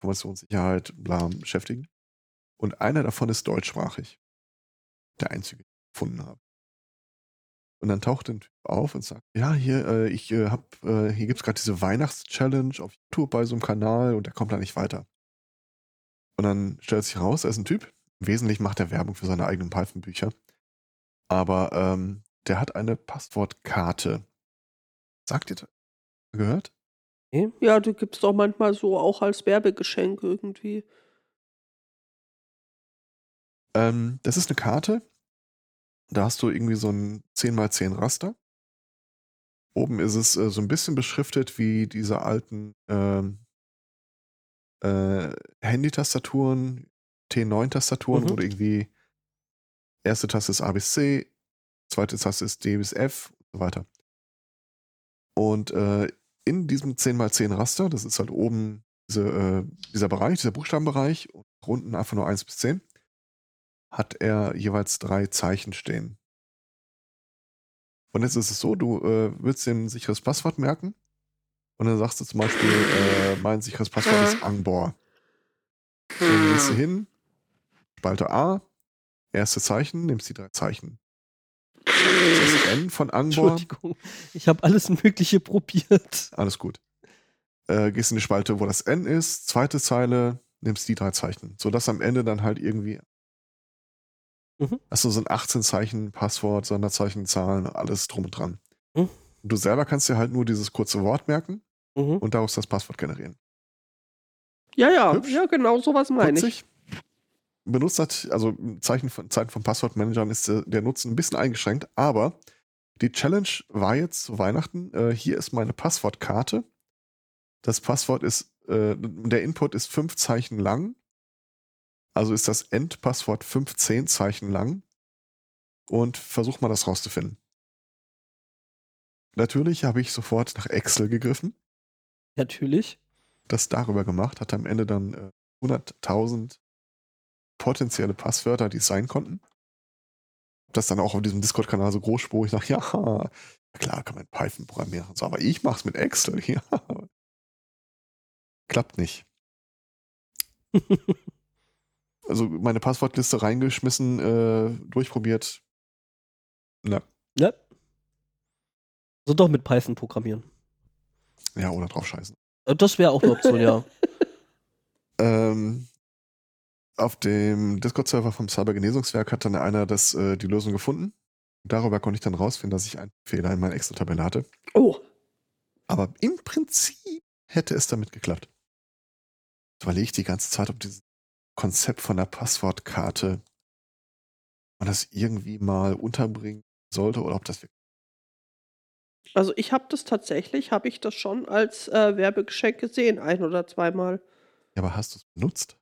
Speaker 4: Informationssicherheit bla beschäftigen. Und einer davon ist deutschsprachig. Der einzige, den ich gefunden habe. Und dann taucht ein Typ auf und sagt, ja, hier, äh, ich äh, hab, äh, hier gibt's gerade diese Weihnachts-Challenge auf YouTube bei so einem Kanal und der kommt da nicht weiter. Und dann stellt sich raus, er ist ein Typ. Im Wesentlichen macht er Werbung für seine eigenen Python-Bücher. Aber ähm, der hat eine Passwortkarte. Sagt ihr das? Gehört?
Speaker 3: Ja, du gibst doch manchmal so auch als Werbegeschenk irgendwie.
Speaker 4: Ähm, das ist eine Karte. Da hast du irgendwie so ein 10x10 Raster. Oben ist es äh, so ein bisschen beschriftet wie diese alten ähm, äh, Handy-Tastaturen, T9-Tastaturen,
Speaker 1: Mhm.
Speaker 4: wo du irgendwie erste Taste ist A zweite Taste ist D bis F und so weiter. Und äh, in diesem 10x10 Raster, das ist halt oben diese, äh, dieser Bereich, dieser Buchstabenbereich und unten einfach nur 1 bis 10, hat er jeweils drei Zeichen stehen. Und jetzt ist es so, du äh, willst dir ein sicheres Passwort merken und dann sagst du zum Beispiel, äh, mein sicheres Passwort ist Angbor. Dann gehst du hin, Spalte A, erste Zeichen, nimmst die drei Zeichen. Das N von Angbor,
Speaker 1: Entschuldigung. Ich habe alles Mögliche probiert.
Speaker 4: alles gut. Äh, gehst in die Spalte, wo das N ist, zweite Zeile, nimmst die drei Zeichen. Sodass am Ende dann halt irgendwie.
Speaker 1: Mhm.
Speaker 4: Du so ein 18 Zeichen Passwort, Sonderzeichen, Zahlen, alles drum und dran.
Speaker 1: Mhm.
Speaker 4: Du selber kannst dir halt nur dieses kurze Wort merken
Speaker 1: Mhm.
Speaker 4: und daraus das Passwort generieren.
Speaker 3: Ja, ja,
Speaker 4: Hübsch.
Speaker 3: ja, genau sowas meine ich.
Speaker 4: Benutzt hat, also in Zeichen von, Zeiten von Passwortmanagern ist äh, der Nutzen ein bisschen eingeschränkt, aber die Challenge war jetzt zu Weihnachten, äh, hier ist meine Passwortkarte. Das Passwort ist, äh, der Input ist fünf Zeichen lang. Also ist das Endpasswort 15 Zeichen lang. Und versuch mal das rauszufinden. Natürlich habe ich sofort nach Excel gegriffen,
Speaker 1: Natürlich.
Speaker 4: das darüber gemacht, hatte am Ende dann äh, 100.000 potenzielle Passwörter, die es sein konnten. Das dann auch auf diesem Discord-Kanal so großspurig nach, ja, klar kann man Python programmieren. So, aber ich mach's mit Excel, ja. Klappt nicht. Also meine Passwortliste reingeschmissen, äh, durchprobiert. Na,
Speaker 1: Ne? So doch mit Python programmieren.
Speaker 4: ja, oder drauf scheißen.
Speaker 1: Äh, Das wäre auch eine Option, ja.
Speaker 4: Ähm, auf dem Discord-Server vom Cybergenesungswerk hat dann einer das, äh, die Lösung gefunden. Darüber konnte ich dann rausfinden, dass ich einen Fehler in meiner Excel-Tabelle hatte.
Speaker 3: Oh,
Speaker 4: Aber im Prinzip hätte es damit geklappt. Jetzt überlege ich die ganze Zeit, ob dieses Konzept von der Passwortkarte man das irgendwie mal unterbringen sollte oder ob das wirklich.
Speaker 3: also ich habe das tatsächlich, habe ich das schon als äh, Werbegeschenk gesehen, ein oder zweimal.
Speaker 4: Ja, aber hast du es benutzt?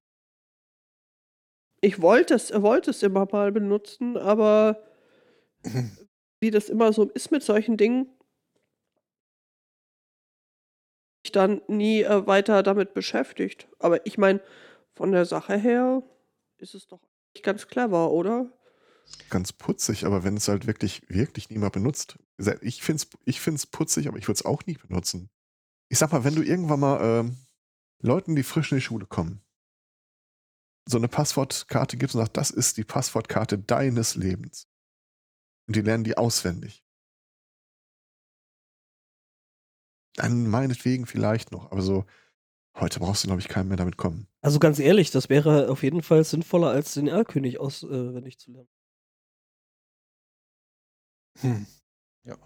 Speaker 3: Ich wollte es, wollte es immer mal benutzen, aber wie das immer so ist mit solchen Dingen, ich dann nie äh, weiter damit beschäftigt. Aber ich meine, von der Sache her ist es doch eigentlich ganz clever, oder?
Speaker 4: Ganz putzig, aber wenn es halt wirklich, wirklich niemand benutzt. Ich finde es ich find's putzig, aber ich würde es auch nie benutzen. Ich sag mal, wenn du irgendwann mal ähm, Leuten, die frisch in die Schule kommen, so eine Passwortkarte gibst und sagst, das ist die Passwortkarte deines Lebens. Und die lernen die auswendig. Dann meinetwegen vielleicht noch, aber so, heute brauchst du, glaube ich, keinen mehr damit kommen.
Speaker 1: Also ganz ehrlich, das wäre auf jeden Fall sinnvoller, als den Erlkönig auswendig zu lernen.
Speaker 2: Hm. Ja.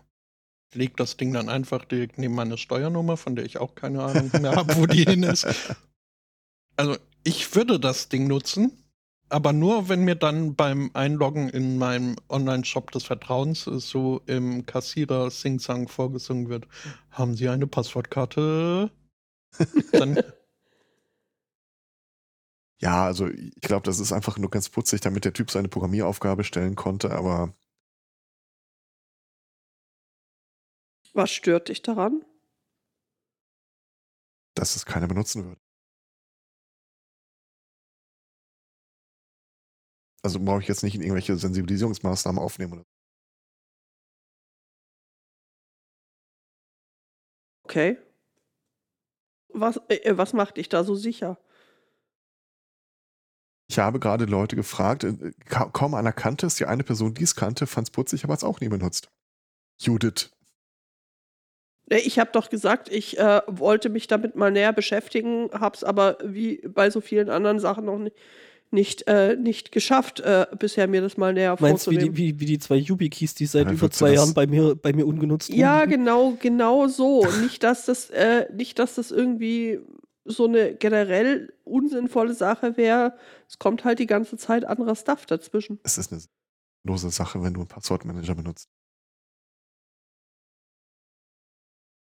Speaker 2: Ich leg das Ding dann einfach direkt neben meine Steuernummer, von der ich auch keine Ahnung mehr habe, wo die hin ist. Also, ich würde das Ding nutzen, aber nur, wenn mir dann beim Einloggen in meinem Online-Shop des Vertrauens äh, so im Kassierer Sing-Sang vorgesungen wird. Haben Sie eine Passwortkarte? Dann,
Speaker 4: Ja, also ich glaube, das ist einfach nur ganz putzig, damit der Typ seine Programmieraufgabe stellen konnte, aber
Speaker 3: Was stört dich daran?
Speaker 4: dass es keiner benutzen würde. Also brauche ich jetzt nicht in irgendwelche Sensibilisierungsmaßnahmen aufnehmen. Oder
Speaker 3: Okay. Was, äh, was macht dich da so sicher?
Speaker 4: Ich habe gerade Leute gefragt, äh, ka kaum einer kannte es, die eine Person, die es kannte, fand es putzig, aber hat es auch nie benutzt. Judith.
Speaker 3: Nee, Ich habe doch gesagt, ich äh, wollte mich damit mal näher beschäftigen, habe es aber wie bei so vielen anderen Sachen noch ni- nicht, äh, nicht geschafft, äh, bisher mir das mal näher
Speaker 1: Meinst du, wie die,
Speaker 3: vorzunehmen.
Speaker 1: wie, wie die zwei YubiKeys, die seit
Speaker 4: Ja,
Speaker 1: über
Speaker 4: du
Speaker 1: zwei Jahren bei mir, bei mir ungenutzt
Speaker 3: Ja,
Speaker 1: rumliegen?
Speaker 3: genau, genau so. nicht, dass das, äh, nicht, dass das irgendwie so eine generell unsinnvolle Sache wäre. Es kommt halt die ganze Zeit anderer Stuff dazwischen.
Speaker 4: Es ist eine lose Sache, wenn du einen Passwortmanager benutzt.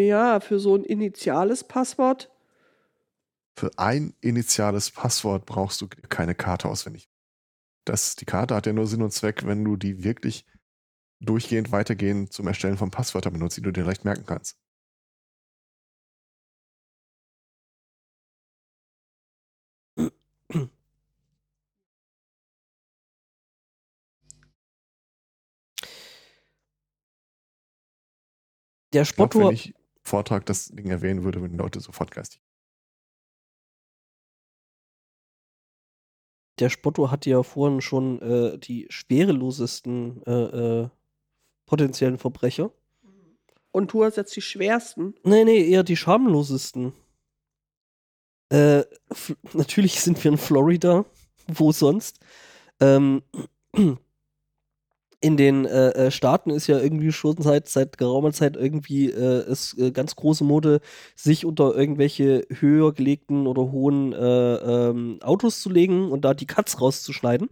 Speaker 3: Ja, für so ein initiales Passwort.
Speaker 4: Für ein initiales Passwort brauchst du keine Karte auswendig. Das, die Karte hat ja nur Sinn und Zweck, wenn du die wirklich durchgehend weitergehend zum Erstellen von Passwörtern benutzt, die du dir leicht merken kannst.
Speaker 1: Der
Speaker 4: glaube, wenn ich Vortrag das Ding erwähnen würde, würden die Leute sofort geistig.
Speaker 1: Der Spotto hat ja vorhin schon äh, die schwerelosesten äh, äh, potenziellen Verbrecher.
Speaker 3: Und du hast jetzt die schwersten.
Speaker 1: Nee, nee, eher die schamlosesten. Äh, natürlich sind wir in Florida. Wo sonst? Ähm, in den äh, äh, Staaten ist ja irgendwie schon seit, seit geraumer Zeit irgendwie äh, ist äh, ganz große Mode, sich unter irgendwelche höher gelegten oder hohen äh, ähm, Autos zu legen und da die Cuts rauszuschneiden.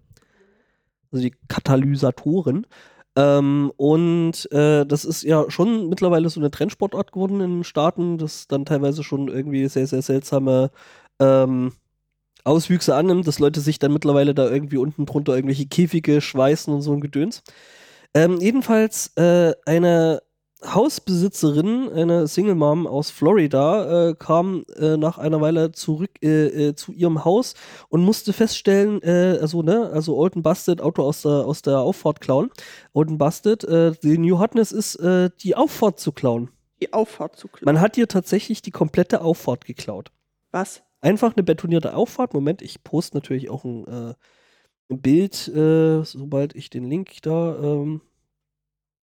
Speaker 1: Also die Katalysatoren. Ähm, und äh, das ist ja schon mittlerweile so eine Trendsportart geworden in den Staaten, das dann teilweise schon irgendwie sehr, sehr seltsame ähm, Auswüchse annimmt, dass Leute sich dann mittlerweile da irgendwie unten drunter irgendwelche Käfige schweißen und so ein Gedöns. Ähm, jedenfalls äh, eine Hausbesitzerin, eine Single Mom aus Florida, äh, kam äh, nach einer Weile zurück äh, äh zu ihrem Haus und musste feststellen, äh, also ne, also Old and Busted Auto aus der aus der Auffahrt klauen. Old and Busted, die New Hotness ist die Auffahrt zu klauen.
Speaker 3: Die Auffahrt zu klauen.
Speaker 1: Man hat ihr tatsächlich die komplette Auffahrt geklaut.
Speaker 3: Was?
Speaker 1: Einfach eine betonierte Auffahrt. Moment, ich poste natürlich auch ein, ein Bild, sobald ich den Link da. Ähm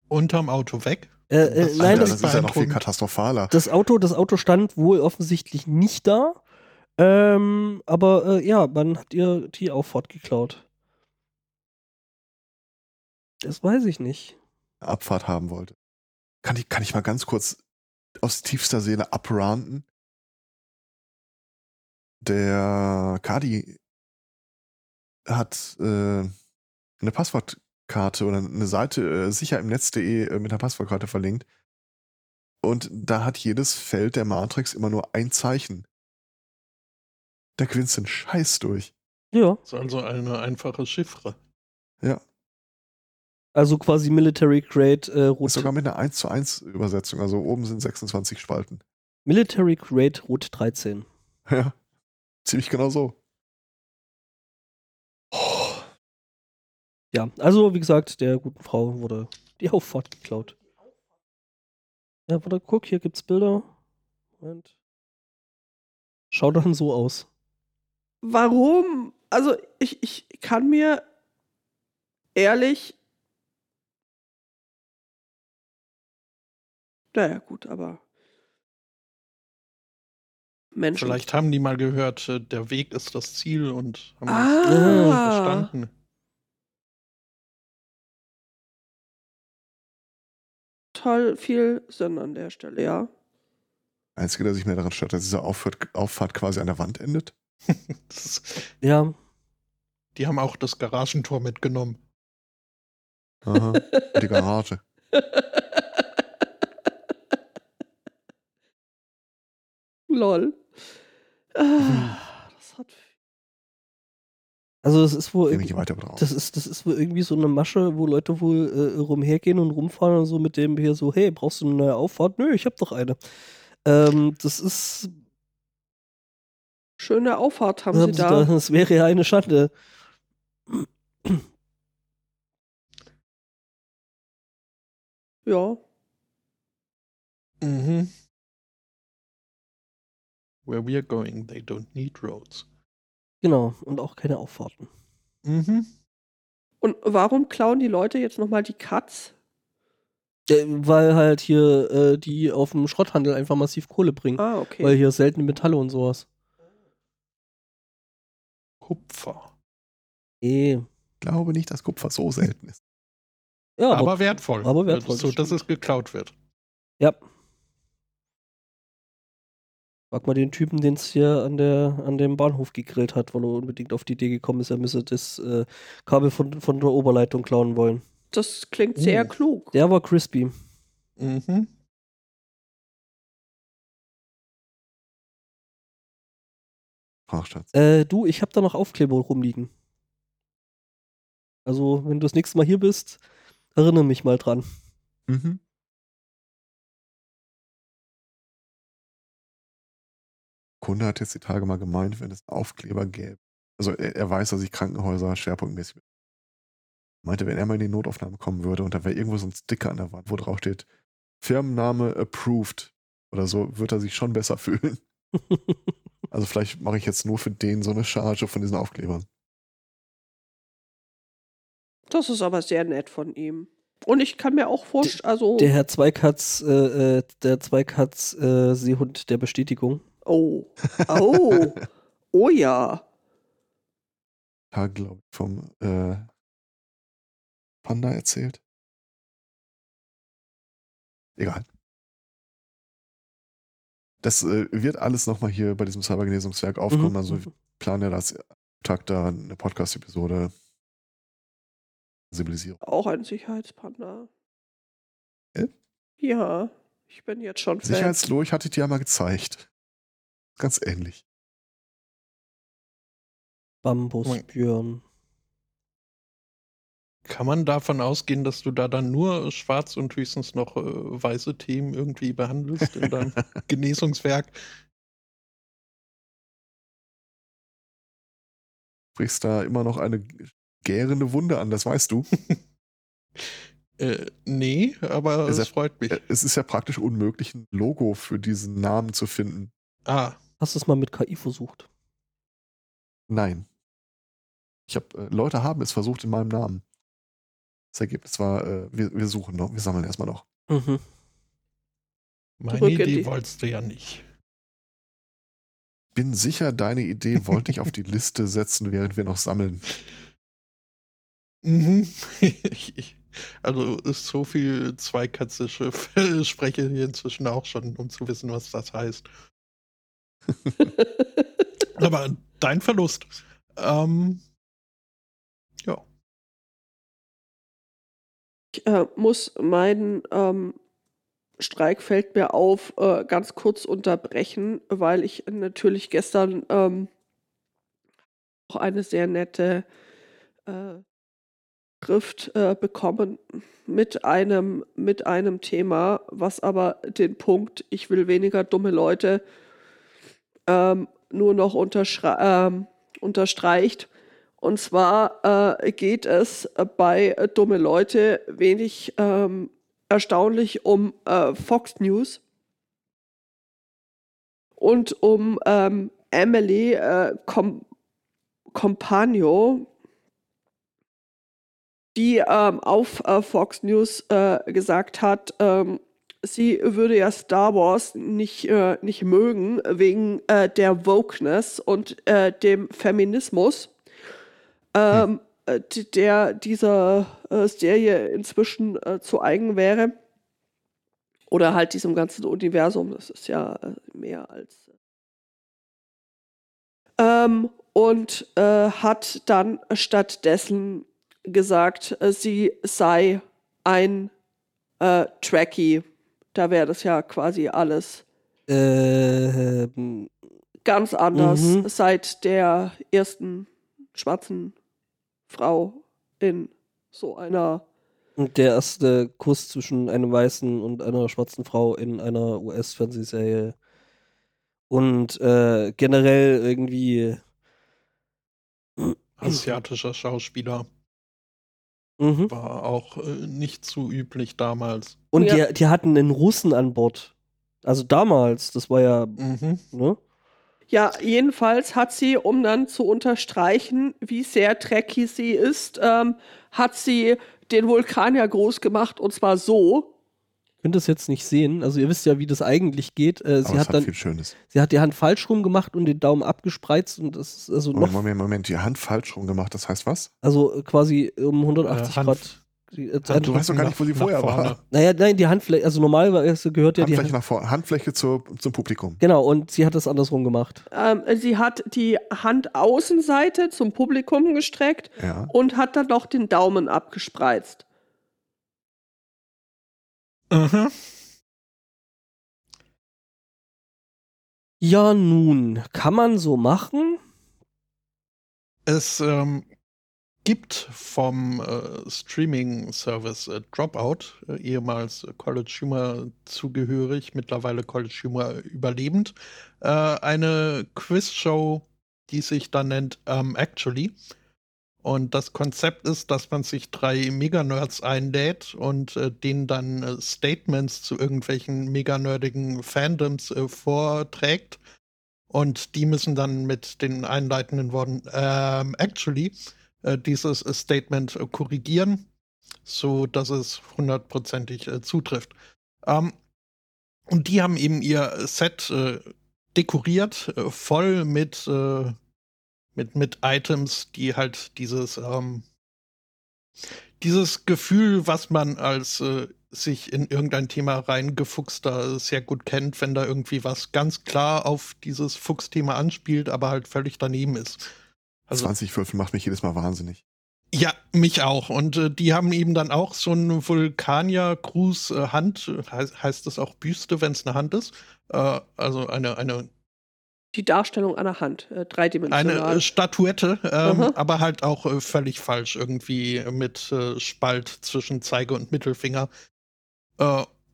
Speaker 2: Unterm Auto weg?
Speaker 1: Äh, äh, nein,
Speaker 4: das, das ist ja noch viel katastrophaler.
Speaker 1: Das Auto, das Auto stand wohl offensichtlich nicht da. Ähm, aber äh, ja, man hat ihr die Auffahrt geklaut. Das weiß ich nicht.
Speaker 4: Abfahrt haben wollte. Kann ich, kann ich mal ganz kurz aus tiefster Seele abranten? Der Kadi hat äh, eine Passwort Karte oder eine Seite äh, sicher im Netz.de äh, mit einer Passwortkarte verlinkt. Und da hat jedes Feld der Matrix immer nur ein Zeichen. Da gewinnst du einen Scheiß durch.
Speaker 1: Ja.
Speaker 2: Das ist also eine einfache Chiffre.
Speaker 4: Ja.
Speaker 1: Also quasi Military Grade äh,
Speaker 4: Rot. Sogar mit einer 1 zu 1 Übersetzung. Also oben sind 26 Spalten.
Speaker 1: Military Grade Rot 13.
Speaker 4: Ja. Ziemlich genau so.
Speaker 1: Ja, also wie gesagt, der guten Frau wurde die Auffahrt geklaut. Ja, warte, guck, hier gibt's Bilder. Moment. Schaut dann so aus.
Speaker 3: Warum? Also, ich, ich kann mir ehrlich. Naja, gut, aber.
Speaker 2: Menschen. Vielleicht haben die mal gehört, äh, der Weg ist das Ziel und haben
Speaker 3: ah.
Speaker 2: verstanden.
Speaker 3: total viel Sinn an der Stelle, ja.
Speaker 4: Einzige, der sich mehr daran stört, dass diese Auffahrt, Auffahrt quasi an der Wand endet.
Speaker 1: ja.
Speaker 2: Die haben auch das Garagentor mitgenommen.
Speaker 4: Aha, die Garage.
Speaker 3: Lol. Ah, das hat
Speaker 1: also das ist wohl
Speaker 4: das
Speaker 1: ist das ist wohl irgendwie so eine Masche, wo Leute wohl äh, rumhergehen und rumfahren und so mit dem hier so, hey, brauchst du eine neue Auffahrt? Nö, ich hab doch eine. Ähm, das ist
Speaker 3: schöne Auffahrt haben, haben sie, da.
Speaker 1: Das wäre ja eine Schande.
Speaker 3: Ja.
Speaker 2: Mhm. Where we are going, they don't need roads.
Speaker 1: Genau, und auch keine Auffahrten.
Speaker 2: Mhm.
Speaker 3: Und warum klauen die Leute jetzt nochmal die Cuts?
Speaker 1: Äh, weil halt hier äh, die auf dem Schrotthandel einfach massiv Kohle bringen.
Speaker 3: Ah, okay.
Speaker 1: Weil hier seltene Metalle und sowas.
Speaker 2: Kupfer.
Speaker 1: Eh.
Speaker 4: Ich glaube nicht, dass Kupfer so selten ist.
Speaker 2: Ja, aber, aber wertvoll.
Speaker 1: Aber wertvoll.
Speaker 2: So, dass es geklaut wird.
Speaker 1: Ja. Frag mal den Typen, den es hier an, der, an dem Bahnhof gegrillt hat, weil er unbedingt auf die Idee gekommen ist, er müsse das äh, Kabel von, von der Oberleitung klauen wollen.
Speaker 3: Das klingt sehr
Speaker 2: uh.
Speaker 3: klug.
Speaker 1: Der war crispy.
Speaker 2: Mhm.
Speaker 4: Ach, Schatz.
Speaker 1: Äh, du, ich hab da noch Aufkleber rumliegen. Also, wenn du das nächste Mal hier bist, erinnere mich mal dran.
Speaker 4: Mhm. Kunde hat jetzt die Tage mal gemeint, wenn es Aufkleber gäbe. Also er, er weiß, dass ich Krankenhäuser schwerpunktmäßig bin. Meinte, wenn er mal in die Notaufnahme kommen würde und da wäre irgendwo so ein Sticker an der Wand, wo drauf steht, Firmenname approved oder so, wird er sich schon besser fühlen. also vielleicht mache ich jetzt nur für den so eine Charge von diesen Aufklebern.
Speaker 3: Das ist aber sehr nett von ihm. Und ich kann mir auch vorstellen, also.
Speaker 1: Der Herr Zweikatz, äh, äh der Zweikatz äh, Seehund der Bestätigung.
Speaker 3: Oh. Oh. oh ja.
Speaker 4: Ja, glaube ich, vom äh, Panda erzählt? Egal. Das äh, wird alles nochmal hier bei diesem Cybergenesungswerk aufkommen.
Speaker 1: Mhm,
Speaker 4: Also
Speaker 1: mhm.
Speaker 4: wir planen ja das Tag da eine Podcast-Episode. Sensibilisierung.
Speaker 3: Auch ein Sicherheitspanda.
Speaker 4: Äh?
Speaker 3: Ja, ich bin jetzt schon.
Speaker 4: Sicherheitslurch hatte ich dir ja mal gezeigt. Ganz ähnlich.
Speaker 1: Bambusbjörn.
Speaker 2: Kann man davon ausgehen, dass du da dann nur schwarz und höchstens noch äh, weiße Themen irgendwie behandelst in deinem Genesungswerk?
Speaker 4: Sprichst da immer noch eine gärende Wunde an, das weißt du.
Speaker 2: Äh, nee, aber es
Speaker 4: er-
Speaker 2: freut mich.
Speaker 4: Äh, Es ist ja praktisch unmöglich, ein Logo für diesen Namen zu finden.
Speaker 2: Ah,
Speaker 1: Hast du es mal mit KI versucht?
Speaker 4: Nein. Ich habe äh, Leute haben es versucht in meinem Namen. Das Ergebnis war, äh, wir, wir suchen noch, wir sammeln erstmal noch.
Speaker 1: Mhm.
Speaker 2: meine
Speaker 3: Zurück
Speaker 2: Idee
Speaker 3: die-
Speaker 2: wolltest du ja nicht.
Speaker 4: Bin sicher, deine Idee wollte ich auf die Liste setzen, während wir noch sammeln.
Speaker 2: Mhm. Also ist so viel zweikatzische spreche hier inzwischen auch schon, um zu wissen, was das heißt. Aber dein Verlust. Ähm, ja.
Speaker 3: Ich äh, muss meinen ähm, Streik fällt mir auf, äh, ganz kurz unterbrechen, weil ich natürlich gestern ähm, auch eine sehr nette äh, Schrift äh, bekommen mit einem, mit einem Thema, was aber den Punkt, ich will weniger dumme Leute, ähm, nur noch ähm, unterstreicht. Und zwar äh, geht es äh, bei äh, dumme Leute wenig ähm, erstaunlich um äh, Fox News und um ähm, Emily äh, Com Compagno, die ähm, auf äh, Fox News äh, gesagt hat, ähm, sie würde ja Star Wars nicht, äh, nicht mögen wegen äh, der Wokeness und äh, dem Feminismus, ähm, äh, die- der dieser äh, Serie inzwischen äh, zu eigen wäre. Oder halt diesem ganzen Universum, das ist ja äh, mehr als. Ähm, und äh, hat dann stattdessen gesagt, äh, sie sei ein äh, Trekkie. Da wäre das ja quasi alles
Speaker 1: Ähm,
Speaker 3: ganz anders
Speaker 1: Mhm.
Speaker 3: seit der ersten schwarzen Frau in so einer.
Speaker 1: und der erste Kuss zwischen einem weißen und einer schwarzen Frau in einer US-Fernsehserie. Und äh, generell irgendwie.
Speaker 2: Asiatischer Schauspieler
Speaker 1: Mhm.
Speaker 2: war auch äh, nicht zu üblich damals.
Speaker 1: Und
Speaker 3: Ja.
Speaker 1: die, die hatten einen Russen an Bord. Also damals, das war ja,
Speaker 2: Mhm.
Speaker 1: ne?
Speaker 3: Ja, jedenfalls hat sie, um dann zu unterstreichen, wie sehr Trekkie sie ist, ähm, hat sie den Vulkan ja groß gemacht und zwar so.
Speaker 1: Könnt das jetzt nicht sehen. Also ihr wisst ja, wie das eigentlich geht. Äh, sie
Speaker 4: es
Speaker 1: hat
Speaker 4: hat
Speaker 1: dann,
Speaker 4: viel Schönes.
Speaker 1: sie hat die Hand falsch rum gemacht und den Daumen abgespreizt und das ist also
Speaker 4: Moment,
Speaker 1: noch,
Speaker 4: Moment, Moment, die Hand falsch rum gemacht, das heißt was?
Speaker 1: also quasi um 180
Speaker 2: Äh,
Speaker 1: Grad. Die, äh,
Speaker 2: Hand-
Speaker 4: du weißt doch gar nicht, wo sie vorher
Speaker 2: vorne.
Speaker 4: war.
Speaker 1: naja, nein, die Handfläche, also normalerweise gehört ja die
Speaker 4: Handfläche
Speaker 1: Hand,
Speaker 4: nach vorne, Handfläche zur, zum Publikum.
Speaker 1: Genau, und sie hat das andersrum gemacht.
Speaker 3: Ähm, sie hat die Handaußenseite zum Publikum gestreckt
Speaker 4: Ja.
Speaker 3: und hat dann noch den Daumen abgespreizt.
Speaker 2: Mhm.
Speaker 1: Ja, nun, kann man so machen?
Speaker 2: Es ähm, gibt vom äh, Streaming-Service äh, Dropout, äh, ehemals College Humor zugehörig, mittlerweile College Humor überlebend, äh, eine Quizshow, die sich dann nennt ähm, Actually. Und das Konzept ist, dass man sich drei Mega-Nerds einlädt und äh, denen dann äh, Statements zu irgendwelchen mega-nerdigen Fandoms äh, vorträgt. Und die müssen dann mit den einleitenden Worten ähm, actually äh, dieses Statement äh, korrigieren, so dass es hundertprozentig äh, zutrifft. Ähm, und die haben eben ihr Set dekoriert, voll mit, mit, mit Items, die halt dieses, ähm, Dieses Gefühl, was man als äh, sich in irgendein Thema reingefuchster sehr gut kennt, wenn da irgendwie was ganz klar auf dieses Fuchsthema anspielt, aber halt völlig daneben ist.
Speaker 4: Also 20 Würfel macht mich jedes Mal wahnsinnig.
Speaker 2: Ja, mich auch. Und äh, die haben eben dann auch so einen Vulkanier-Gruß äh, heißt, heißt das auch Büste, wenn es eine Hand ist. Äh, also eine, eine
Speaker 3: die Darstellung einer Hand, äh, dreidimensional.
Speaker 2: Eine äh, Statuette, ähm, aber halt auch äh, völlig falsch, irgendwie mit äh, Spalt zwischen Zeige und Mittelfinger.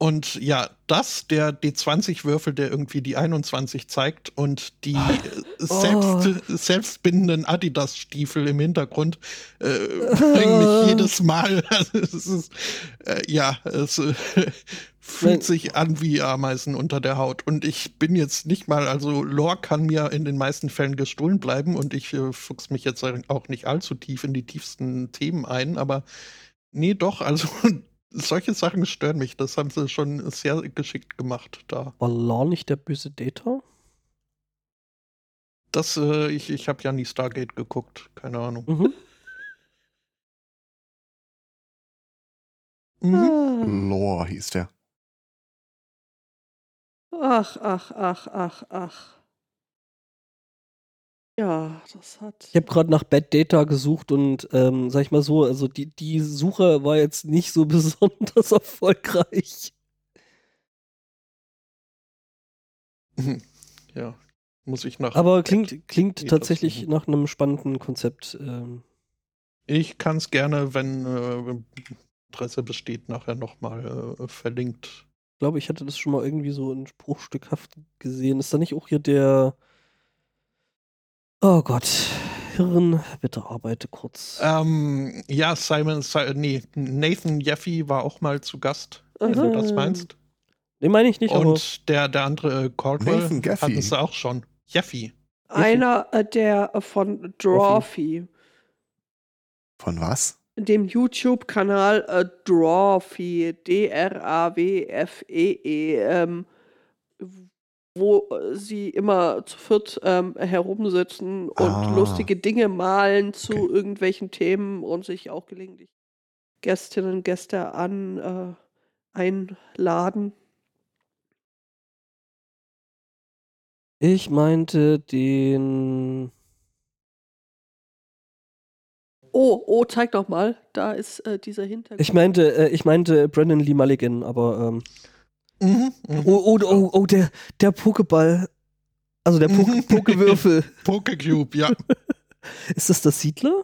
Speaker 2: Äh, und ja, das, der D20-Würfel, der irgendwie die 21 zeigt und die oh. selbst, selbstbindenden Adidas-Stiefel im Hintergrund äh, bringen mich jedes Mal. es ist, äh, ja, es äh, fühlt sich an wie Ameisen unter der Haut. Und ich bin jetzt nicht mal, also Lore kann mir in den meisten Fällen gestohlen bleiben und ich äh, fuchs mich jetzt auch nicht allzu tief in die tiefsten Themen ein, aber nee, doch, also solche Sachen stören mich. Das haben sie schon sehr geschickt gemacht da.
Speaker 1: War Law nicht der böse Data?
Speaker 2: Das, äh, ich, ich habe ja nie Stargate geguckt, keine Ahnung. Mhm.
Speaker 4: Mhm. Lore hieß der.
Speaker 3: Ach, ach, ach, ach, ach. Ja, das hat.
Speaker 1: Ich habe gerade nach Bad Data gesucht und ähm, sag ich mal so, also die, die Suche war jetzt nicht so besonders erfolgreich.
Speaker 2: Ja, muss ich nach.
Speaker 1: Aber klingt, klingt tatsächlich nach einem spannenden Konzept. Ähm.
Speaker 2: Ich kann es gerne, wenn äh, Interesse besteht, nachher nochmal äh, verlinkt.
Speaker 1: Ich glaube, ich hatte das schon mal irgendwie so in Spruchstückhaft gesehen. Ist da nicht auch hier der Oh Gott. Hirn, bitte arbeite kurz.
Speaker 2: Ähm, ja, Simon, nee, Nathan Jeffy war auch mal zu Gast, wenn du das meinst.
Speaker 1: Den meine ich nicht,
Speaker 2: Und der, der andere äh, Caldwell hat es auch schon. Jeffy.
Speaker 3: Einer äh, der äh, von Drawfee.
Speaker 4: Von was?
Speaker 3: Dem YouTube-Kanal äh, Drawfee, D-R-A-W-F-E-E, -E, ähm, wo äh, sie immer zu viert ähm, herumsitzen und ah. lustige Dinge malen zu okay. irgendwelchen Themen und sich auch gelegentlich Gästinnen und Gäste an äh, einladen.
Speaker 1: Ich meinte den.
Speaker 3: Oh, oh, zeig doch mal. Da ist äh, dieser Hintergrund.
Speaker 1: Ich meinte, äh, ich meinte Brandon Lee Mulligan, aber ähm, Mhm, mh. oh, oh, oh, oh, der, der Pokéball. Also der Poke mhm. Pokewürfel.
Speaker 2: Pokecube, ja.
Speaker 1: Ist das das Siedler?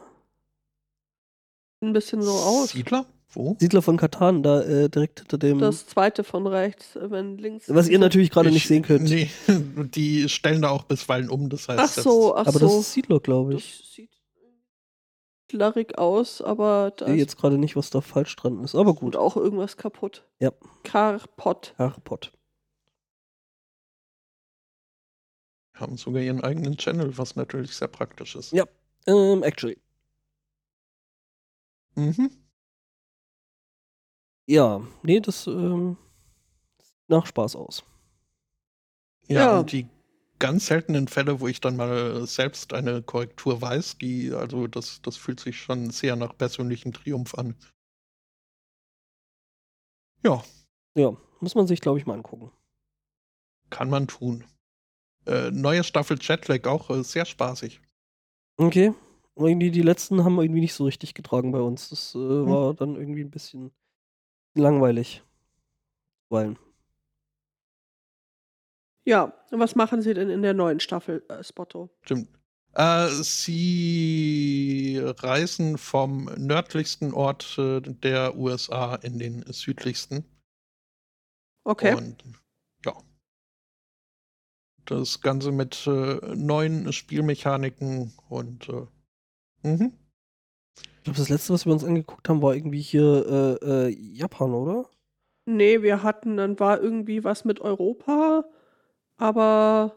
Speaker 3: Ein bisschen so aus.
Speaker 2: Siedler? Wo?
Speaker 1: Siedler von Katan, da äh, direkt hinter dem.
Speaker 3: Das zweite von rechts, wenn links.
Speaker 1: Was ihr natürlich gerade nicht sehen könnt.
Speaker 2: Nee, die stellen da auch bisweilen um, das heißt.
Speaker 3: Ach so, ach
Speaker 1: Aber
Speaker 3: so.
Speaker 1: das ist Siedler, glaube ich. Das sieht
Speaker 3: larrig aus, aber
Speaker 1: da. Ich sehe jetzt gerade nicht, was da falsch dran ist, aber gut.
Speaker 3: Und auch irgendwas kaputt.
Speaker 1: Ja.
Speaker 3: Carpot.
Speaker 1: Carpot.
Speaker 2: Haben sogar ihren eigenen Channel, was natürlich sehr praktisch ist.
Speaker 1: Ja, um, ähm, actually.
Speaker 2: Mhm.
Speaker 1: Ja, nee, das ähm, nach Spaß aus.
Speaker 2: Ja, ja. und die ganz seltenen Fälle, wo ich dann mal selbst eine Korrektur weiß, die, also das, das fühlt sich schon sehr nach persönlichem Triumph an. Ja.
Speaker 1: Ja, muss man sich, glaube ich, mal angucken.
Speaker 2: Kann man tun. Äh, neue Staffel Jetlag auch äh, sehr spaßig.
Speaker 1: Okay. Irgendwie die letzten haben irgendwie nicht so richtig getragen bei uns. Das äh, hm. war dann irgendwie ein bisschen langweilig. Weil
Speaker 3: ja, und was machen sie denn in der neuen Staffel, äh, Spotto?
Speaker 2: Stimmt. Äh, sie reisen vom nördlichsten Ort äh, der USA in den südlichsten.
Speaker 3: Okay.
Speaker 2: Und ja. Das Ganze mit äh, neuen Spielmechaniken und äh, mhm.
Speaker 1: Ich glaube, das letzte, was wir uns angeguckt haben, war irgendwie hier äh, äh, Japan, oder?
Speaker 3: Nee, wir hatten, dann war irgendwie was mit Europa aber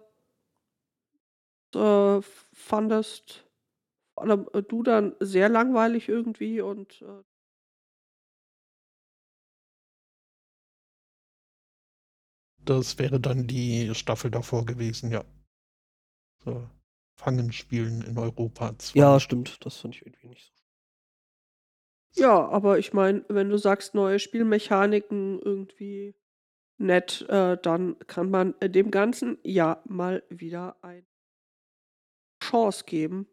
Speaker 3: äh, fandest allem äh, du dann sehr langweilig irgendwie und äh
Speaker 2: Das wäre dann die Staffel davor gewesen, ja. So, Fangen spielen in Europa.
Speaker 1: Zwei. Ja, stimmt. Das fand ich irgendwie nicht so.
Speaker 3: Ja, aber ich meine, wenn du sagst, neue Spielmechaniken irgendwie nett, äh, dann kann man dem Ganzen ja mal wieder eine Chance geben.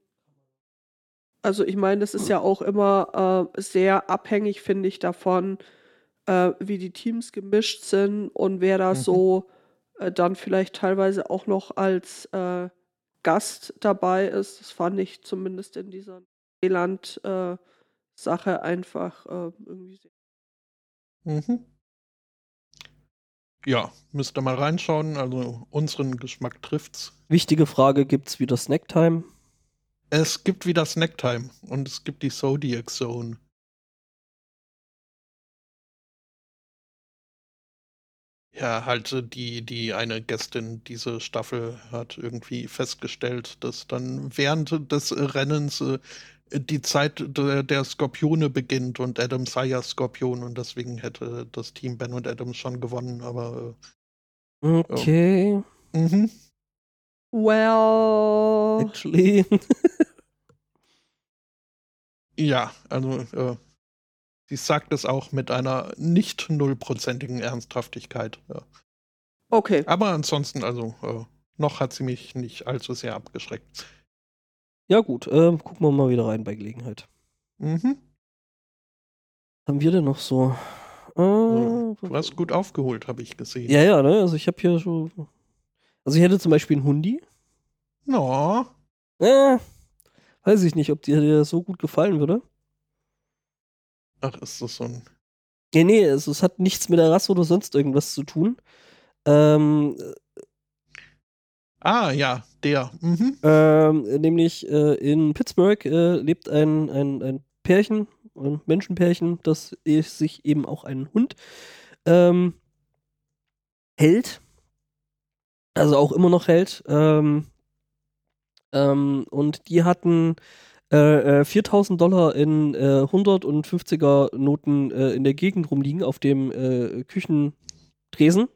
Speaker 3: Also ich meine, das ist ja auch immer äh, sehr abhängig, finde ich, davon, äh, wie die Teams gemischt sind und wer da
Speaker 2: Mhm.
Speaker 3: so äh, dann vielleicht teilweise auch noch als äh, Gast dabei ist. Das fand ich zumindest in dieser Neuseeland-Sache einfach äh, irgendwie sehr.
Speaker 2: Mhm. Ja, müsst ihr mal reinschauen. Also unseren Geschmack trifft's.
Speaker 1: Wichtige Frage: Gibt's wieder Snacktime?
Speaker 2: Es gibt wieder Snacktime und es gibt die Zodiac Zone. Ja, halt äh, die, die eine Gästin diese Staffel hat irgendwie festgestellt, dass dann während des Rennens äh, die Zeit der, Skorpione beginnt und Adam Sayer Skorpion und deswegen hätte das Team Ben und Adams schon gewonnen, aber
Speaker 1: Okay,
Speaker 2: äh, mhm.
Speaker 3: Well,
Speaker 1: actually.
Speaker 2: ja, also äh, sie sagt es auch mit einer nicht nullprozentigen Ernsthaftigkeit. Ja.
Speaker 3: okay.
Speaker 2: Aber ansonsten, also äh, noch hat sie mich nicht allzu sehr abgeschreckt.
Speaker 1: Ja, gut, ähm, gucken wir mal wieder rein bei Gelegenheit.
Speaker 2: Mhm.
Speaker 1: Haben wir denn noch so? Äh,
Speaker 2: Du hast gut aufgeholt, habe ich gesehen.
Speaker 1: Ja, ja, ne? Also ich habe hier so. Also ich hätte zum Beispiel einen Hundi.
Speaker 2: No.
Speaker 1: Äh, weiß ich nicht, ob dir der so gut gefallen würde.
Speaker 2: Ach, ist das so ein.
Speaker 1: Nee, nee, es, es hat nichts mit der Rasse oder sonst irgendwas zu tun. Ähm,
Speaker 2: Ah, ja, der. Mhm.
Speaker 1: ähm, nämlich äh, in Pittsburgh äh, lebt ein, ein, ein Pärchen, ein Menschenpärchen, das sich eben auch einen Hund ähm, hält. Also auch immer noch hält. Ähm, ähm, und die hatten äh, äh, 4000 Dollar in äh, 150er Noten äh, in der Gegend rumliegen auf dem äh, Küchentresen.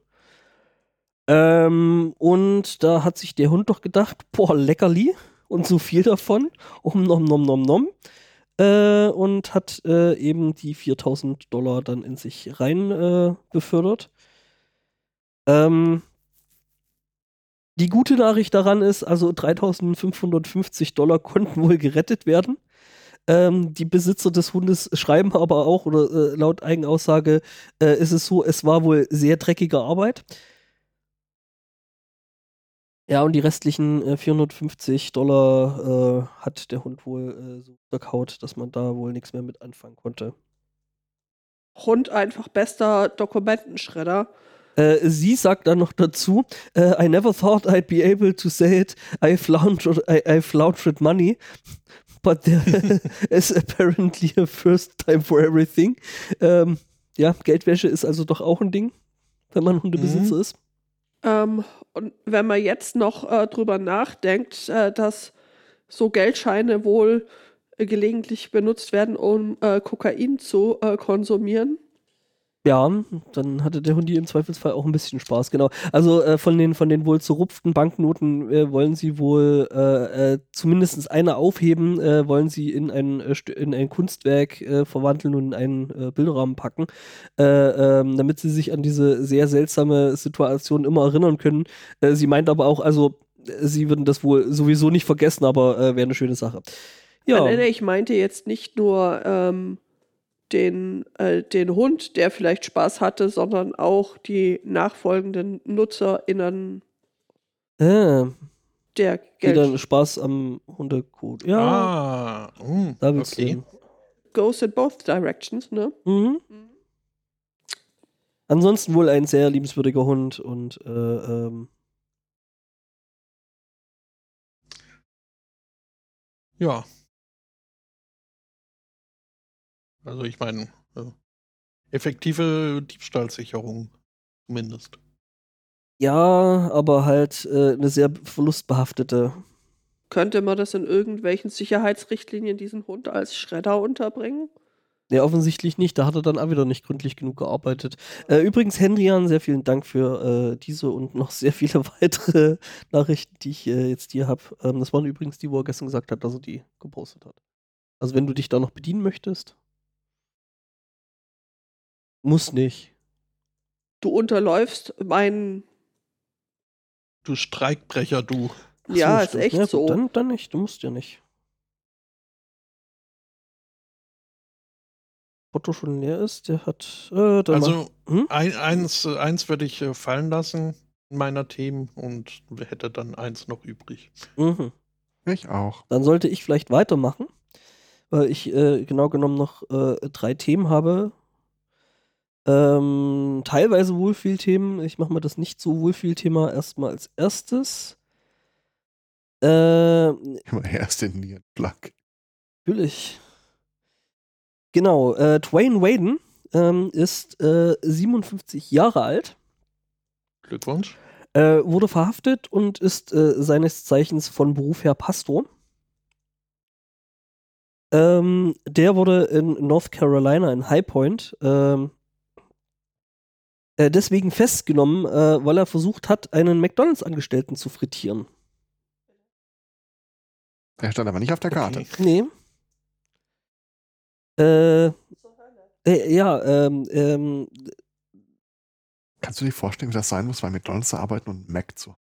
Speaker 1: Ähm, und da hat sich der Hund doch gedacht, boah, leckerli und so viel davon, um nom nom nom nom. Äh, und hat äh, eben die 4000 Dollar dann in sich rein äh, befördert. Ähm, die gute Nachricht daran ist, also 3550 Dollar konnten wohl gerettet werden. Ähm, die Besitzer des Hundes schreiben aber auch, oder äh, laut Eigenaussage äh, ist es so, es war wohl sehr dreckige Arbeit. Ja, und die restlichen äh, 450 Dollar äh, hat der Hund wohl äh, so verkaut, dass man da wohl nichts mehr mit anfangen konnte.
Speaker 3: Hund einfach bester Dokumentenschredder.
Speaker 1: Äh, sie sagt dann noch dazu, äh, I never thought I'd be able to say it, I floundered, I, I floundered money, but there is apparently a first time for everything. Ähm, ja, Geldwäsche ist also doch auch ein Ding, wenn man Hundebesitzer ist.
Speaker 3: Ähm, und wenn man jetzt noch äh, drüber nachdenkt, äh, dass so Geldscheine wohl äh, gelegentlich benutzt werden, um äh, Kokain zu äh, konsumieren.
Speaker 1: Ja, dann hatte der Hundi im Zweifelsfall auch ein bisschen Spaß, genau. Also äh, von den von den wohl zerrupften Banknoten äh, wollen sie wohl äh, äh, zumindest eine aufheben, äh, wollen sie in ein, äh, in ein Kunstwerk äh, verwandeln und in einen äh, Bilderrahmen packen, äh, ähm, damit sie sich an diese sehr seltsame Situation immer erinnern können. Sie meint aber auch, also sie würden das wohl sowieso nicht vergessen, aber wäre eine schöne Sache. Ja,
Speaker 3: ich meinte jetzt nicht nur ähm, den, äh, den Hund, der vielleicht Spaß hatte, sondern auch die nachfolgenden NutzerInnen
Speaker 1: äh,
Speaker 3: der Geld.
Speaker 1: Spaß am Hundekot. Ja.
Speaker 2: Ah, mm,
Speaker 1: Da wird's
Speaker 2: okay.
Speaker 1: sehen.
Speaker 3: Goes in both directions, ne?
Speaker 1: Mhm. Ansonsten wohl ein sehr liebenswürdiger Hund und äh, ähm,
Speaker 2: Ja. Also ich meine, äh, effektive Diebstahlsicherung zumindest.
Speaker 1: ja, aber halt äh, eine sehr verlustbehaftete.
Speaker 3: Könnte man das in irgendwelchen Sicherheitsrichtlinien diesen Hund als Schredder unterbringen?
Speaker 1: Ja, offensichtlich nicht. Da hat er dann auch wieder nicht gründlich genug gearbeitet. Äh, übrigens, Hendrian, sehr vielen Dank für äh, diese und noch sehr viele weitere Nachrichten, die ich äh, jetzt hier habe. Ähm, das waren übrigens die, wo er gestern gesagt hat, dass er die gepostet hat. Also wenn du dich da noch bedienen möchtest. Muss nicht.
Speaker 3: Du unterläufst meinen.
Speaker 2: Du Streikbrecher, du.
Speaker 1: Ach
Speaker 3: Ja,
Speaker 1: so,
Speaker 3: ist
Speaker 1: stimmt.
Speaker 3: echt
Speaker 1: ja,
Speaker 3: so.
Speaker 1: Dann, dann nicht, du musst ja nicht. Otto schon leer ist, der hat. Äh, mach-
Speaker 2: Also
Speaker 1: Hm?
Speaker 2: ein, eins, eins würde ich äh, fallen lassen in meiner Themen und hätte dann eins noch übrig.
Speaker 1: Mhm.
Speaker 4: Ich auch.
Speaker 1: Dann sollte ich vielleicht weitermachen, weil ich äh, genau genommen noch äh, drei Themen habe. Ähm, teilweise Wohlfühlthemen. Ich mache mal das nicht so Wohlfühlthema erstmal als erstes. Äh,
Speaker 4: Immer erst den Nierenplug.
Speaker 1: Natürlich. Genau, äh, Dwayne Waden ähm, ist äh, 57 Jahre alt,
Speaker 2: Glückwunsch.
Speaker 1: äh, wurde verhaftet und ist äh, seines Zeichens von Beruf her Pastor. Ähm, der wurde in North Carolina in High Point ähm, äh, deswegen festgenommen, äh, weil er versucht hat, einen McDonalds-Angestellten zu frittieren.
Speaker 4: Er stand aber nicht auf der Karte.
Speaker 2: Okay.
Speaker 1: Nee. Äh, äh, ja, ähm, ähm,
Speaker 4: Kannst du dir vorstellen, wie das sein muss, bei McDonalds zu arbeiten und Mac zu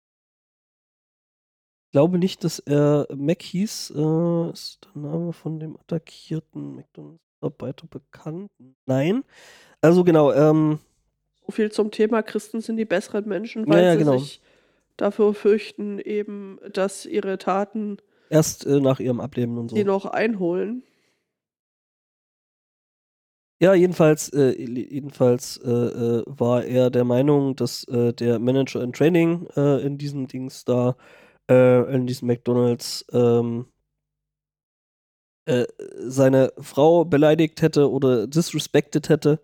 Speaker 1: glaube nicht, dass er Mac hieß. Äh, ist der Name von dem attackierten McDonalds-Mitarbeiter bekannt? Nein. Also genau, ähm,
Speaker 3: Viel zum Thema Christen sind die besseren Menschen,
Speaker 1: Ja,
Speaker 3: weil
Speaker 1: ja,
Speaker 3: sie
Speaker 1: genau.
Speaker 3: sich dafür fürchten, eben, dass ihre Taten
Speaker 1: erst äh, nach ihrem Ableben und so.
Speaker 3: die noch einholen.
Speaker 1: Ja, jedenfalls, äh, jedenfalls äh, äh, war er der Meinung, dass äh, der Manager in Training äh, in diesem Dings da, in diesem McDonalds, ähm, äh, seine Frau beleidigt hätte oder disrespected hätte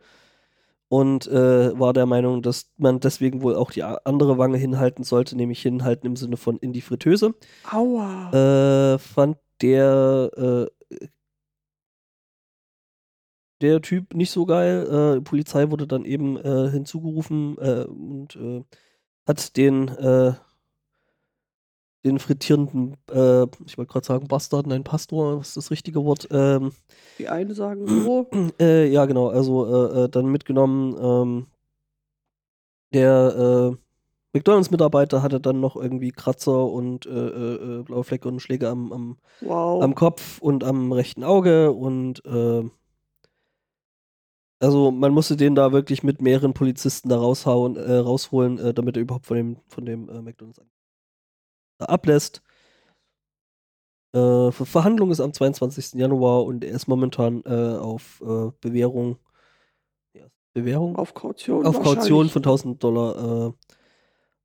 Speaker 1: und äh, war der Meinung, dass man deswegen wohl auch die andere Wange hinhalten sollte, nämlich hinhalten im Sinne von in die Fritteuse.
Speaker 3: Aua.
Speaker 1: Äh, fand der äh, der Typ nicht so geil. Äh, die Polizei wurde dann eben äh, hinzugerufen äh, und äh, hat den äh, den frittierenden, äh, ich wollte gerade sagen Bastard, nein Pastor, was ist das richtige Wort? Ähm,
Speaker 3: Die einen sagen so.
Speaker 1: äh, ja, genau, also äh, äh, dann mitgenommen. Ähm, der äh, McDonalds-Mitarbeiter hatte dann noch irgendwie Kratzer und äh, blaue Flecke und Schläge am, am,
Speaker 3: Wow.
Speaker 1: am Kopf und am rechten Auge und äh, also man musste den da wirklich mit mehreren Polizisten da raushauen, äh, rausholen, damit er überhaupt von dem, von dem McDonalds da ablässt. Äh, Ver- Verhandlung ist am 22. Januar und er ist momentan äh, auf äh, Bewährung. Ja, Bewährung?
Speaker 3: auf Kaution.
Speaker 1: auf Kaution von 1000 Dollar äh,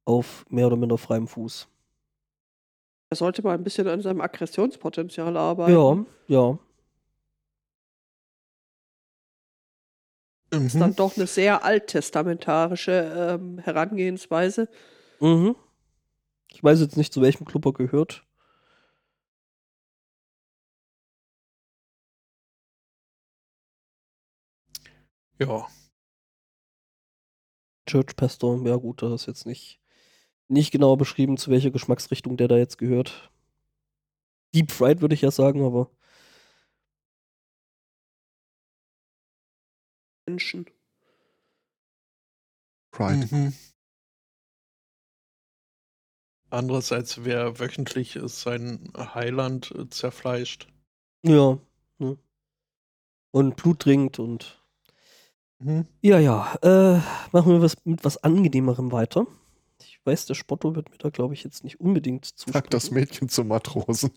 Speaker 1: auf mehr oder minder freiem Fuß.
Speaker 3: Er sollte mal ein bisschen an seinem Aggressionspotenzial arbeiten.
Speaker 1: Ja, ja.
Speaker 3: ist
Speaker 2: Mhm.
Speaker 3: dann doch eine sehr alttestamentarische ähm, Herangehensweise.
Speaker 1: Mhm. Ich weiß jetzt nicht, zu welchem Club er gehört.
Speaker 2: Ja.
Speaker 1: Church Pastor, ja gut, das ist jetzt nicht, nicht genau beschrieben, zu welcher Geschmacksrichtung der da jetzt gehört. Deep Fried würde ich ja sagen, aber
Speaker 3: Menschen.
Speaker 4: Pride.
Speaker 2: Mhm. Andererseits, wer wöchentlich sein Heiland äh, zerfleischt.
Speaker 1: ja. Ne. Und Blut trinkt und
Speaker 2: Mhm.
Speaker 1: ja, ja. Äh, machen wir was, mit was Angenehmerem weiter. Ich weiß, der Spotto wird mir da, glaube ich, jetzt nicht unbedingt zustimmen.
Speaker 4: Sag das Mädchen zum Matrosen.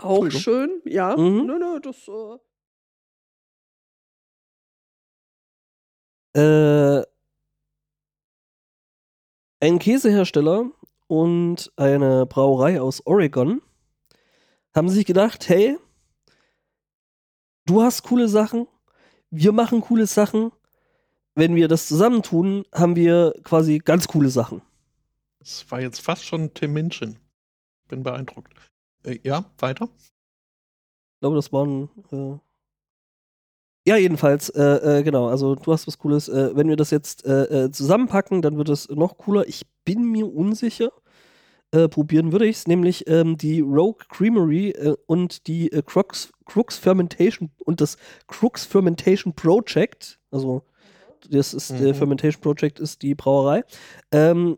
Speaker 3: Auch schön, ja.
Speaker 1: Mhm.
Speaker 3: Nö, nö, das. Äh,
Speaker 1: Äh, ein Käsehersteller und eine Brauerei aus Oregon haben sich gedacht, hey, du hast coole Sachen, wir machen coole Sachen. Wenn wir das zusammentun, haben wir quasi ganz coole Sachen.
Speaker 2: Das war jetzt fast schon Tim Minchin. Bin beeindruckt. Äh, ja, weiter.
Speaker 1: Ich glaube, das waren. Äh ja, jedenfalls, äh, äh, genau. Also, du hast was Cooles. Äh, wenn wir das jetzt äh, äh, zusammenpacken, dann wird es noch cooler. Ich bin mir unsicher, Äh, probieren würde ich es, nämlich ähm, die Rogue Creamery und die Crux, Crux Fermentation und das Crux Fermentation Project, also das ist der
Speaker 2: Mhm.
Speaker 1: Fermentation Project ist die Brauerei, ähm,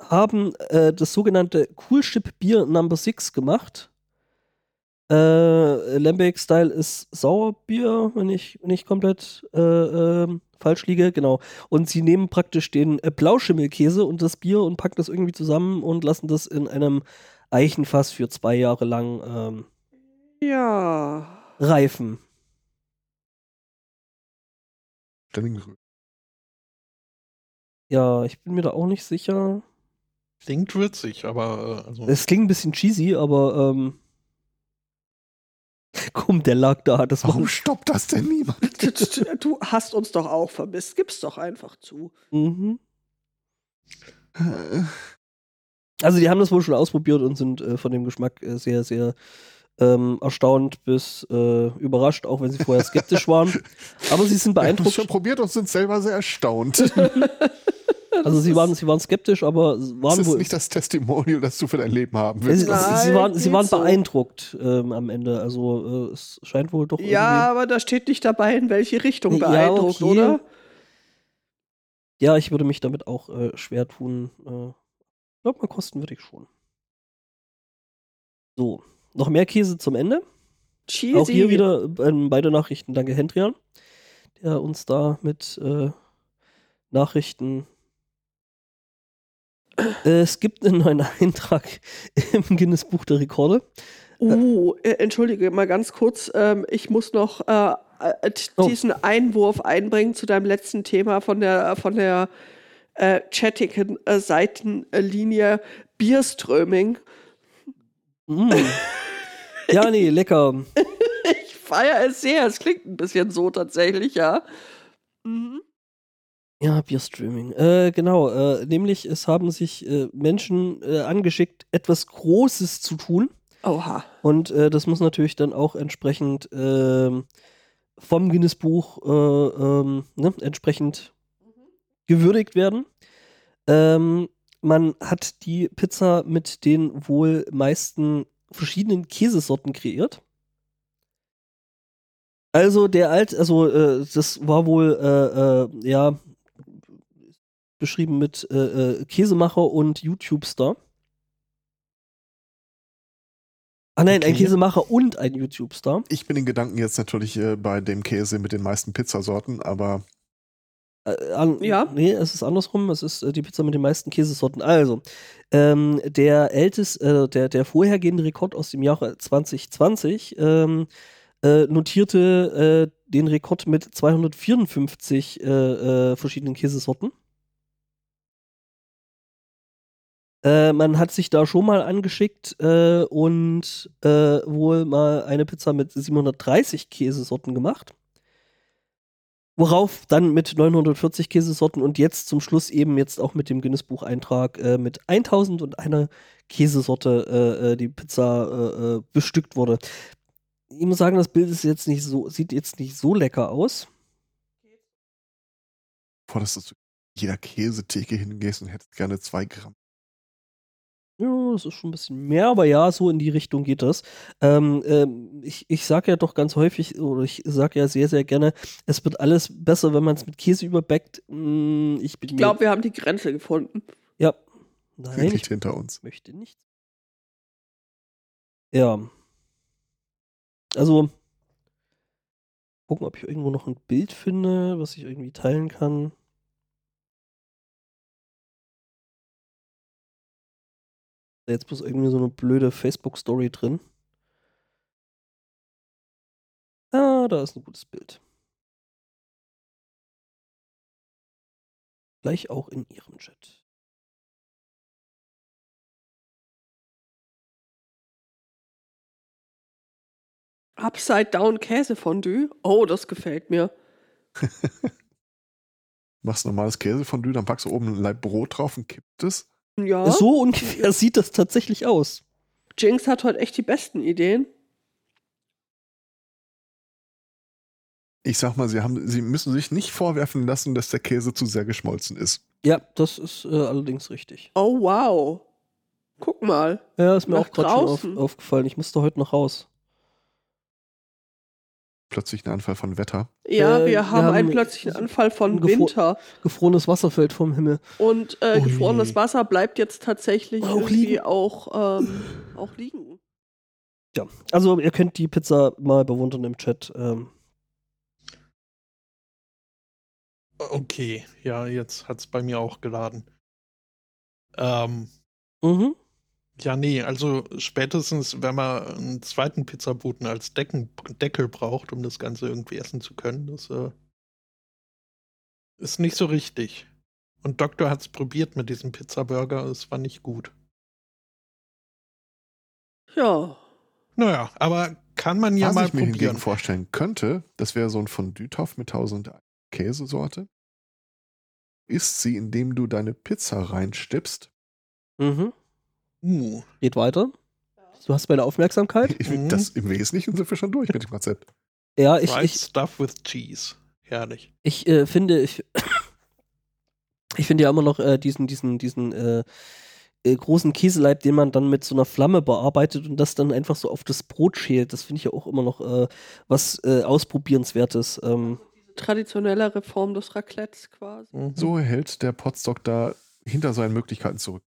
Speaker 1: haben das sogenannte Coolship Bier Number 6 gemacht. Äh, Lambic Style ist Sauerbier, wenn ich nicht komplett äh, ähm, falsch liege, genau. Und sie nehmen praktisch den äh, Blauschimmelkäse und das Bier und packen das irgendwie zusammen und lassen das in einem Eichenfass für zwei Jahre lang ähm,
Speaker 3: Ja.
Speaker 1: reifen. Ja, ich bin mir da auch nicht sicher.
Speaker 2: Klingt würzig, aber äh, also,
Speaker 1: Es klingt ein bisschen cheesy, aber ähm, komm, der lag da. Das
Speaker 4: Warum
Speaker 1: war,
Speaker 4: stoppt das denn niemand?
Speaker 3: Du hast uns doch auch vermisst. Gib's doch einfach zu.
Speaker 1: mhm. Also die haben das wohl schon ausprobiert und sind äh, von dem Geschmack äh, sehr, sehr ähm, erstaunt bis äh, überrascht, auch wenn sie vorher skeptisch waren. Aber sie sind
Speaker 4: Wir haben es
Speaker 1: beeindruckt.
Speaker 4: schon probiert und sind selber sehr erstaunt.
Speaker 1: Also sie waren, sie waren skeptisch, aber
Speaker 4: Das
Speaker 1: waren
Speaker 4: ist
Speaker 1: wohl.
Speaker 4: nicht das Testimonial, das du für dein Leben haben
Speaker 1: sie,
Speaker 4: willst.
Speaker 1: sie,
Speaker 3: Nein,
Speaker 1: sie waren, sie waren
Speaker 3: so.
Speaker 1: beeindruckt ähm, am Ende. Also äh, es scheint wohl doch
Speaker 3: Ja, aber da steht nicht dabei, in welche Richtung
Speaker 1: Ja,
Speaker 3: beeindruckt,
Speaker 1: okay.
Speaker 3: oder?
Speaker 1: Ja, ich würde mich damit auch äh, schwer tun. Äh, ich glaube, mal kosten würde ich schon. So, noch mehr Käse zum Ende.
Speaker 3: Cheesy.
Speaker 1: Auch hier wieder ähm, beide Nachrichten. Danke, Hendrian, der uns da mit äh, Nachrichten. Es gibt einen neuen Eintrag im Guinness Buch der Rekorde.
Speaker 3: Uh, äh, entschuldige mal ganz kurz. Ähm, ich muss noch äh, äh,
Speaker 1: Oh.
Speaker 3: diesen Einwurf einbringen zu deinem letzten Thema von der von der äh, chattigen äh, Seitenlinie Bierströming.
Speaker 1: Mm. ja, nee, lecker.
Speaker 3: Ich feiere es sehr. Es klingt ein bisschen so tatsächlich, ja. Mhm.
Speaker 1: Ja, Bierstreaming. Äh, genau, äh, nämlich es haben sich äh, Menschen äh, angeschickt, etwas Großes zu tun.
Speaker 3: Oha.
Speaker 1: Und äh, das muss natürlich dann auch entsprechend ähm, vom Guinness-Buch äh, ähm, ne, entsprechend gewürdigt werden. Ähm, man hat die Pizza mit den wohl meisten verschiedenen Käsesorten kreiert. Also der alt, also äh, das war wohl äh, äh, ja beschrieben mit äh, äh, Käsemacher und YouTube-Star. Ah nein, ein
Speaker 4: Okay.
Speaker 1: Käsemacher und ein YouTube-Star.
Speaker 4: Ich bin in Gedanken jetzt natürlich äh, bei dem Käse mit den meisten Pizzasorten, aber
Speaker 1: Äh, an,
Speaker 3: Ja.
Speaker 1: Nee, es ist andersrum. Es ist äh, die Pizza mit den meisten Käsesorten. Also, ähm, der älteste, äh, der, der vorhergehende Rekord aus dem Jahre 2020 ähm, äh, notierte äh, den Rekord mit 254 äh, äh, verschiedenen Käsesorten. Äh, man hat sich da schon mal angeschickt äh, und äh, wohl mal eine Pizza mit 730 Käsesorten gemacht. Worauf dann mit 940 Käsesorten und jetzt zum Schluss eben jetzt auch mit dem Guinness-Buch-Eintrag äh, mit 1001 Käsesorte äh, äh, die Pizza äh, bestückt wurde. Ich muss sagen, das Bild ist jetzt nicht so, sieht jetzt nicht so lecker aus.
Speaker 4: dass du zu jeder Käsetheke hingehst und hättest gerne zwei Gramm.
Speaker 1: Ja, das ist schon ein bisschen mehr, aber ja, so in die Richtung geht das. Ähm, ähm, ich ich sage ja doch ganz häufig, oder ich sage ja sehr, sehr gerne, es wird alles besser, wenn man es mit Käse überbackt. Mm, ich
Speaker 3: Ich glaube, wir haben die Grenze gefunden.
Speaker 1: Ja. Nein,
Speaker 4: Liegt
Speaker 1: ich
Speaker 4: hinter uns.
Speaker 1: möchte nicht. Ja. Also, gucken, ob ich irgendwo noch ein Bild finde, was ich irgendwie teilen kann. Jetzt bloß irgendwie so eine blöde Facebook-Story drin. Ah, da ist ein gutes Bild. Gleich auch in Ihrem Chat.
Speaker 3: Upside Down Käsefondue. Oh, das gefällt mir.
Speaker 4: Machst normales Käsefondue, dann packst du oben ein Laib Brot drauf und kippt es.
Speaker 3: Ja.
Speaker 1: So ungefähr sieht das tatsächlich aus.
Speaker 3: Jinx hat heute echt die besten Ideen.
Speaker 4: Ich sag mal, sie, haben, sie müssen sich nicht vorwerfen lassen, dass der Käse zu sehr geschmolzen ist.
Speaker 1: Ja, das ist äh, allerdings richtig.
Speaker 3: Oh, wow. Guck mal.
Speaker 1: Ja, ist mir
Speaker 3: Nach
Speaker 1: auch gerade schon auf, aufgefallen. Ich musste heute noch raus.
Speaker 4: Plötzlich ein Anfall von Wetter.
Speaker 3: Ja,
Speaker 1: Äh,
Speaker 3: wir
Speaker 1: wir
Speaker 3: haben einen
Speaker 1: haben
Speaker 3: plötzlichen Anfall von
Speaker 1: gefro-
Speaker 3: Winter.
Speaker 1: Gefrorenes Wasser fällt vom Himmel.
Speaker 3: Und äh,
Speaker 2: Ui.
Speaker 3: gefrorenes Wasser bleibt jetzt tatsächlich
Speaker 1: Auch
Speaker 3: irgendwie
Speaker 1: liegen.
Speaker 3: auch, ähm, auch liegen.
Speaker 1: Ja, also ihr könnt die Pizza mal bewundern im Chat. Ähm,
Speaker 2: Okay, ja, jetzt hat es bei mir auch geladen. Ähm,
Speaker 1: mhm.
Speaker 2: Ja, nee, also spätestens, wenn man einen zweiten Pizzaboten als Decken, Deckel braucht, um das Ganze irgendwie essen zu können, das äh, ist nicht so richtig. Und Doktor hat es probiert mit diesem Pizzaburger, es war nicht gut.
Speaker 3: Ja.
Speaker 2: Naja, aber kann man ja
Speaker 4: Was
Speaker 2: mal
Speaker 4: ich mir hingegen
Speaker 2: probieren.
Speaker 4: vorstellen könnte, das wäre so ein Fondue-Topf mit 1000 Käsesorte. Isst sie, indem du deine Pizza reinstippst.
Speaker 1: Mhm.
Speaker 2: Uh,
Speaker 1: Geht weiter. Du hast meine Aufmerksamkeit.
Speaker 4: Ich,
Speaker 2: Mhm.
Speaker 4: Das im Wesentlichen sind wir schon durch mit dem Konzept.
Speaker 1: Ja, ich,
Speaker 2: fried
Speaker 1: ich,
Speaker 2: stuff with cheese. Herrlich.
Speaker 1: ich äh, finde, ich, ich finde ja immer noch äh, diesen, diesen, diesen äh, äh, großen Käseleib, den man dann mit so einer Flamme bearbeitet und das dann einfach so auf das Brot schält. Das finde ich ja auch immer noch äh, was äh, Ausprobierenswertes. Ähm,
Speaker 3: Traditionellere Form des Raclettes quasi.
Speaker 2: Mhm.
Speaker 4: So hält der Potstock da hinter seinen Möglichkeiten zurück.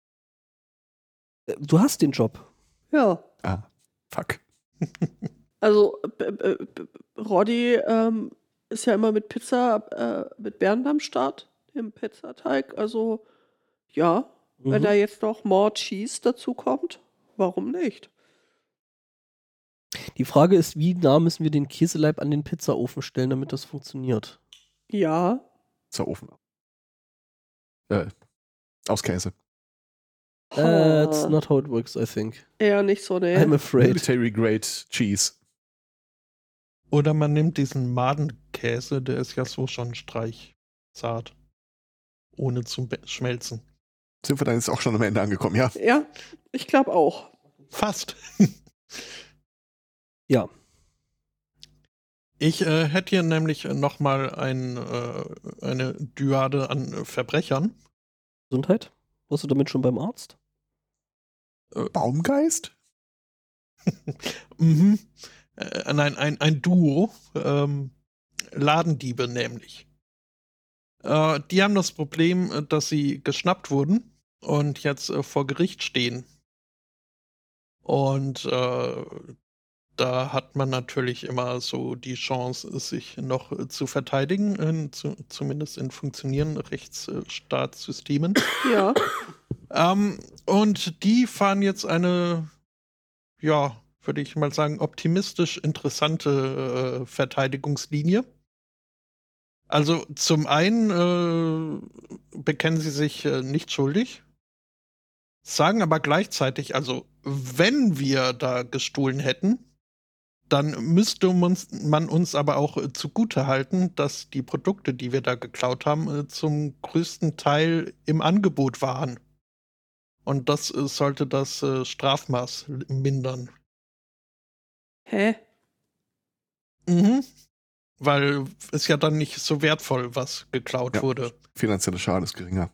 Speaker 1: Äh, du hast den Job.
Speaker 3: Ja.
Speaker 4: Ah, fuck.
Speaker 3: Also, Roddy ähm, ist ja immer mit Pizza, äh, mit Bernd am Start im Pizzateig. Also, ja, wenn
Speaker 1: Mhm.
Speaker 3: da jetzt noch more Cheese dazu kommt, warum nicht?
Speaker 1: Die Frage ist, wie nah müssen wir den Käseleib an den Pizzaofen stellen, damit das funktioniert?
Speaker 3: Ja.
Speaker 4: Ofen. Äh, aus Käse.
Speaker 1: That's
Speaker 3: Ah,
Speaker 1: not how it works, I think.
Speaker 3: eher nicht so, ne?
Speaker 1: I'm afraid.
Speaker 4: Military Grade Cheese.
Speaker 2: Oder man nimmt diesen Madenkäse, der ist ja so schon streichzart. Ohne zu schmelzen.
Speaker 4: Sind wir dann jetzt auch schon am Ende angekommen, ja?
Speaker 3: Ja, ich glaube auch.
Speaker 2: Fast.
Speaker 1: Ja.
Speaker 2: Ich äh, hätte hier nämlich nochmal ein, äh, eine Dyade an Verbrechern.
Speaker 1: Gesundheit? Warst du damit schon beim Arzt?
Speaker 4: Baumgeist?
Speaker 2: Mhm. Äh, nein, ein, ein Duo. Ähm, Ladendiebe nämlich. Äh, die haben das Problem, äh, dass sie geschnappt wurden und jetzt äh, vor Gericht stehen. Und äh, da hat man natürlich immer so die Chance, sich noch äh, zu verteidigen, in, zu, zumindest in funktionierenden Rechtsstaatssystemen.
Speaker 3: Ja.
Speaker 2: Ähm, und die fahren jetzt eine, ja, würde ich mal sagen, optimistisch interessante äh, Verteidigungslinie. Also zum einen äh, bekennen sie sich äh, nicht schuldig, sagen aber gleichzeitig, also wenn wir da gestohlen hätten, dann müsste man uns aber auch äh, zugute halten, dass die Produkte, die wir da geklaut haben, äh, zum größten Teil im Angebot waren. Und das äh, sollte das Strafmaß mindern.
Speaker 3: Hä?
Speaker 2: Mhm. Weil es ja dann nicht so wertvoll, was geklaut
Speaker 4: Ja.
Speaker 2: wurde.
Speaker 4: Finanzielle Schade ist geringer.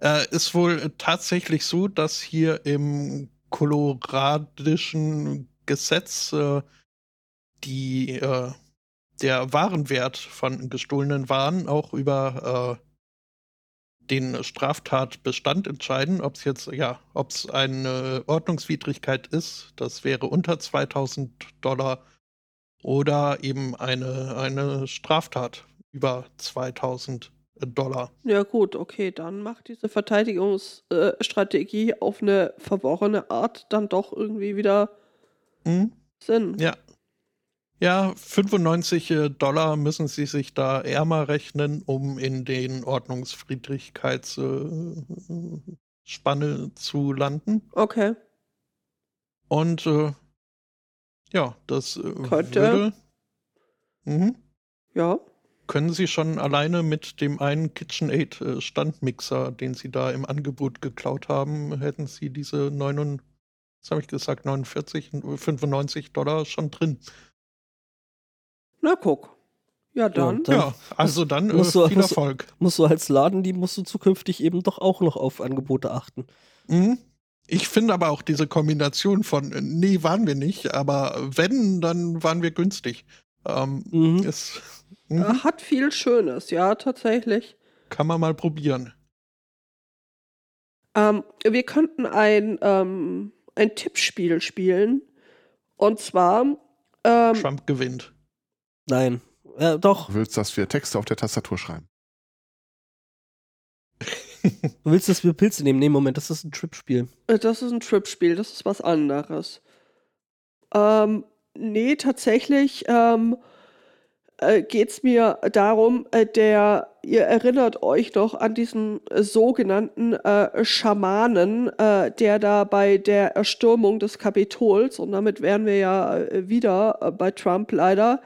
Speaker 2: Äh, ist wohl tatsächlich so, dass hier im koloradischen Gesetz äh, die, äh, der Warenwert von gestohlenen Waren auch über äh, den Straftatbestand entscheiden, ob es jetzt, ja, ob es eine Ordnungswidrigkeit ist, das wäre unter 2000 Dollar, oder eben eine, eine Straftat über 2000 Dollar.
Speaker 3: Ja, gut, okay, dann macht diese Verteidigungsstrategie auf eine verworrene Art dann doch irgendwie wieder
Speaker 2: Hm?
Speaker 3: Sinn.
Speaker 2: Ja. Ja, 95 äh, Dollar müssen sie sich da ärmer rechnen, um in den Ordnungsfriedrigkeitsspanne äh, zu landen.
Speaker 3: Okay.
Speaker 2: Und äh, ja, das äh,
Speaker 3: Könnte.
Speaker 2: würde. Mhm.
Speaker 3: Ja.
Speaker 2: Können Sie schon alleine mit dem einen KitchenAid äh, Standmixer, den Sie da im Angebot geklaut haben, hätten Sie diese 9, was habe ich gesagt, 49, 95 Dollar schon drin.
Speaker 3: Na, guck. Ja, dann.
Speaker 1: Dann
Speaker 2: ja, also dann äh,
Speaker 1: musst du-
Speaker 2: viel
Speaker 1: musst du-
Speaker 2: Erfolg.
Speaker 1: Musst du als Laden, die musst du zukünftig eben doch auch noch auf Angebote achten.
Speaker 2: Mhm. Ich finde aber auch diese Kombination von, äh, nee, waren wir nicht, aber wenn, dann waren wir günstig. Ähm,
Speaker 1: Mhm.
Speaker 2: ist, mhm,
Speaker 3: Äh, Hat viel Schönes, ja, tatsächlich.
Speaker 2: kann man mal probieren.
Speaker 3: Ähm, wir könnten ein, ähm, ein Tippspiel spielen. Und zwar, ähm,
Speaker 2: Trump gewinnt.
Speaker 1: Nein. Äh, doch.
Speaker 4: Du willst, dass wir Texte auf der Tastatur schreiben.
Speaker 1: Du willst, dass wir Pilze nehmen? Nee, Moment, das ist ein Trip-Spiel.
Speaker 3: äh, das ist ein Trip-Spiel, das ist was anderes. Ähm, nee, tatsächlich ähm, äh, geht es mir darum, äh, der, ihr erinnert euch noch an diesen äh, sogenannten äh, Schamanen, äh, der da bei der Erstürmung des Kapitols, und damit wären wir ja äh, wieder äh, bei Trump leider,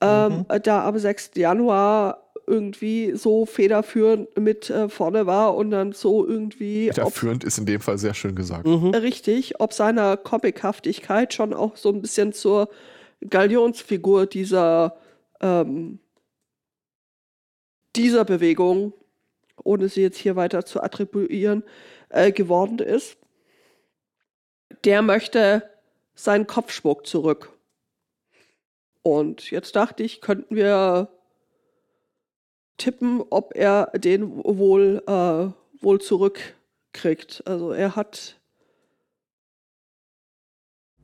Speaker 3: ähm,
Speaker 2: Mhm.
Speaker 3: äh, da am 6. Januar irgendwie so federführend mit äh, vorne war und dann so irgendwie
Speaker 4: Federführend ist in dem Fall sehr schön gesagt.
Speaker 1: Mhm.
Speaker 3: richtig, ob seiner Comichaftigkeit schon auch so ein bisschen zur Galionsfigur dieser, ähm, dieser Bewegung, ohne sie jetzt hier weiter zu attribuieren, äh, geworden ist. Der möchte seinen Kopfschmuck zurück. Und jetzt dachte ich, könnten wir tippen, ob er den wohl, äh, wohl zurückkriegt. Also er hat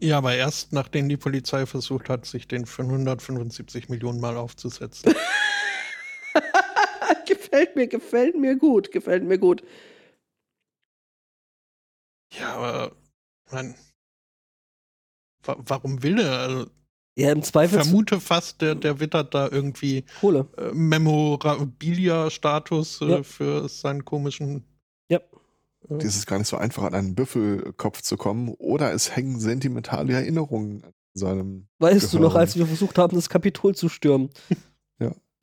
Speaker 2: Ja, aber erst nachdem die Polizei versucht hat, sich den für 175 Millionen Mal aufzusetzen.
Speaker 3: gefällt mir, gefällt mir gut, gefällt mir gut.
Speaker 2: ja, aber, man, wa warum will er? Also,
Speaker 1: Ja, im
Speaker 2: ich
Speaker 1: Zweifel
Speaker 2: vermute fast, der, der wittert da irgendwie
Speaker 1: Kohle.
Speaker 2: äh, Memorabilia-Status äh,
Speaker 1: Ja.
Speaker 2: für seinen komischen.
Speaker 1: Ja.
Speaker 2: Äh,
Speaker 4: Es ist gar nicht so einfach, an einen Büffelkopf zu kommen. Oder es hängen sentimentale Erinnerungen an seinem.
Speaker 1: Weißt du noch, als wir versucht haben, das Kapitol zu stürmen?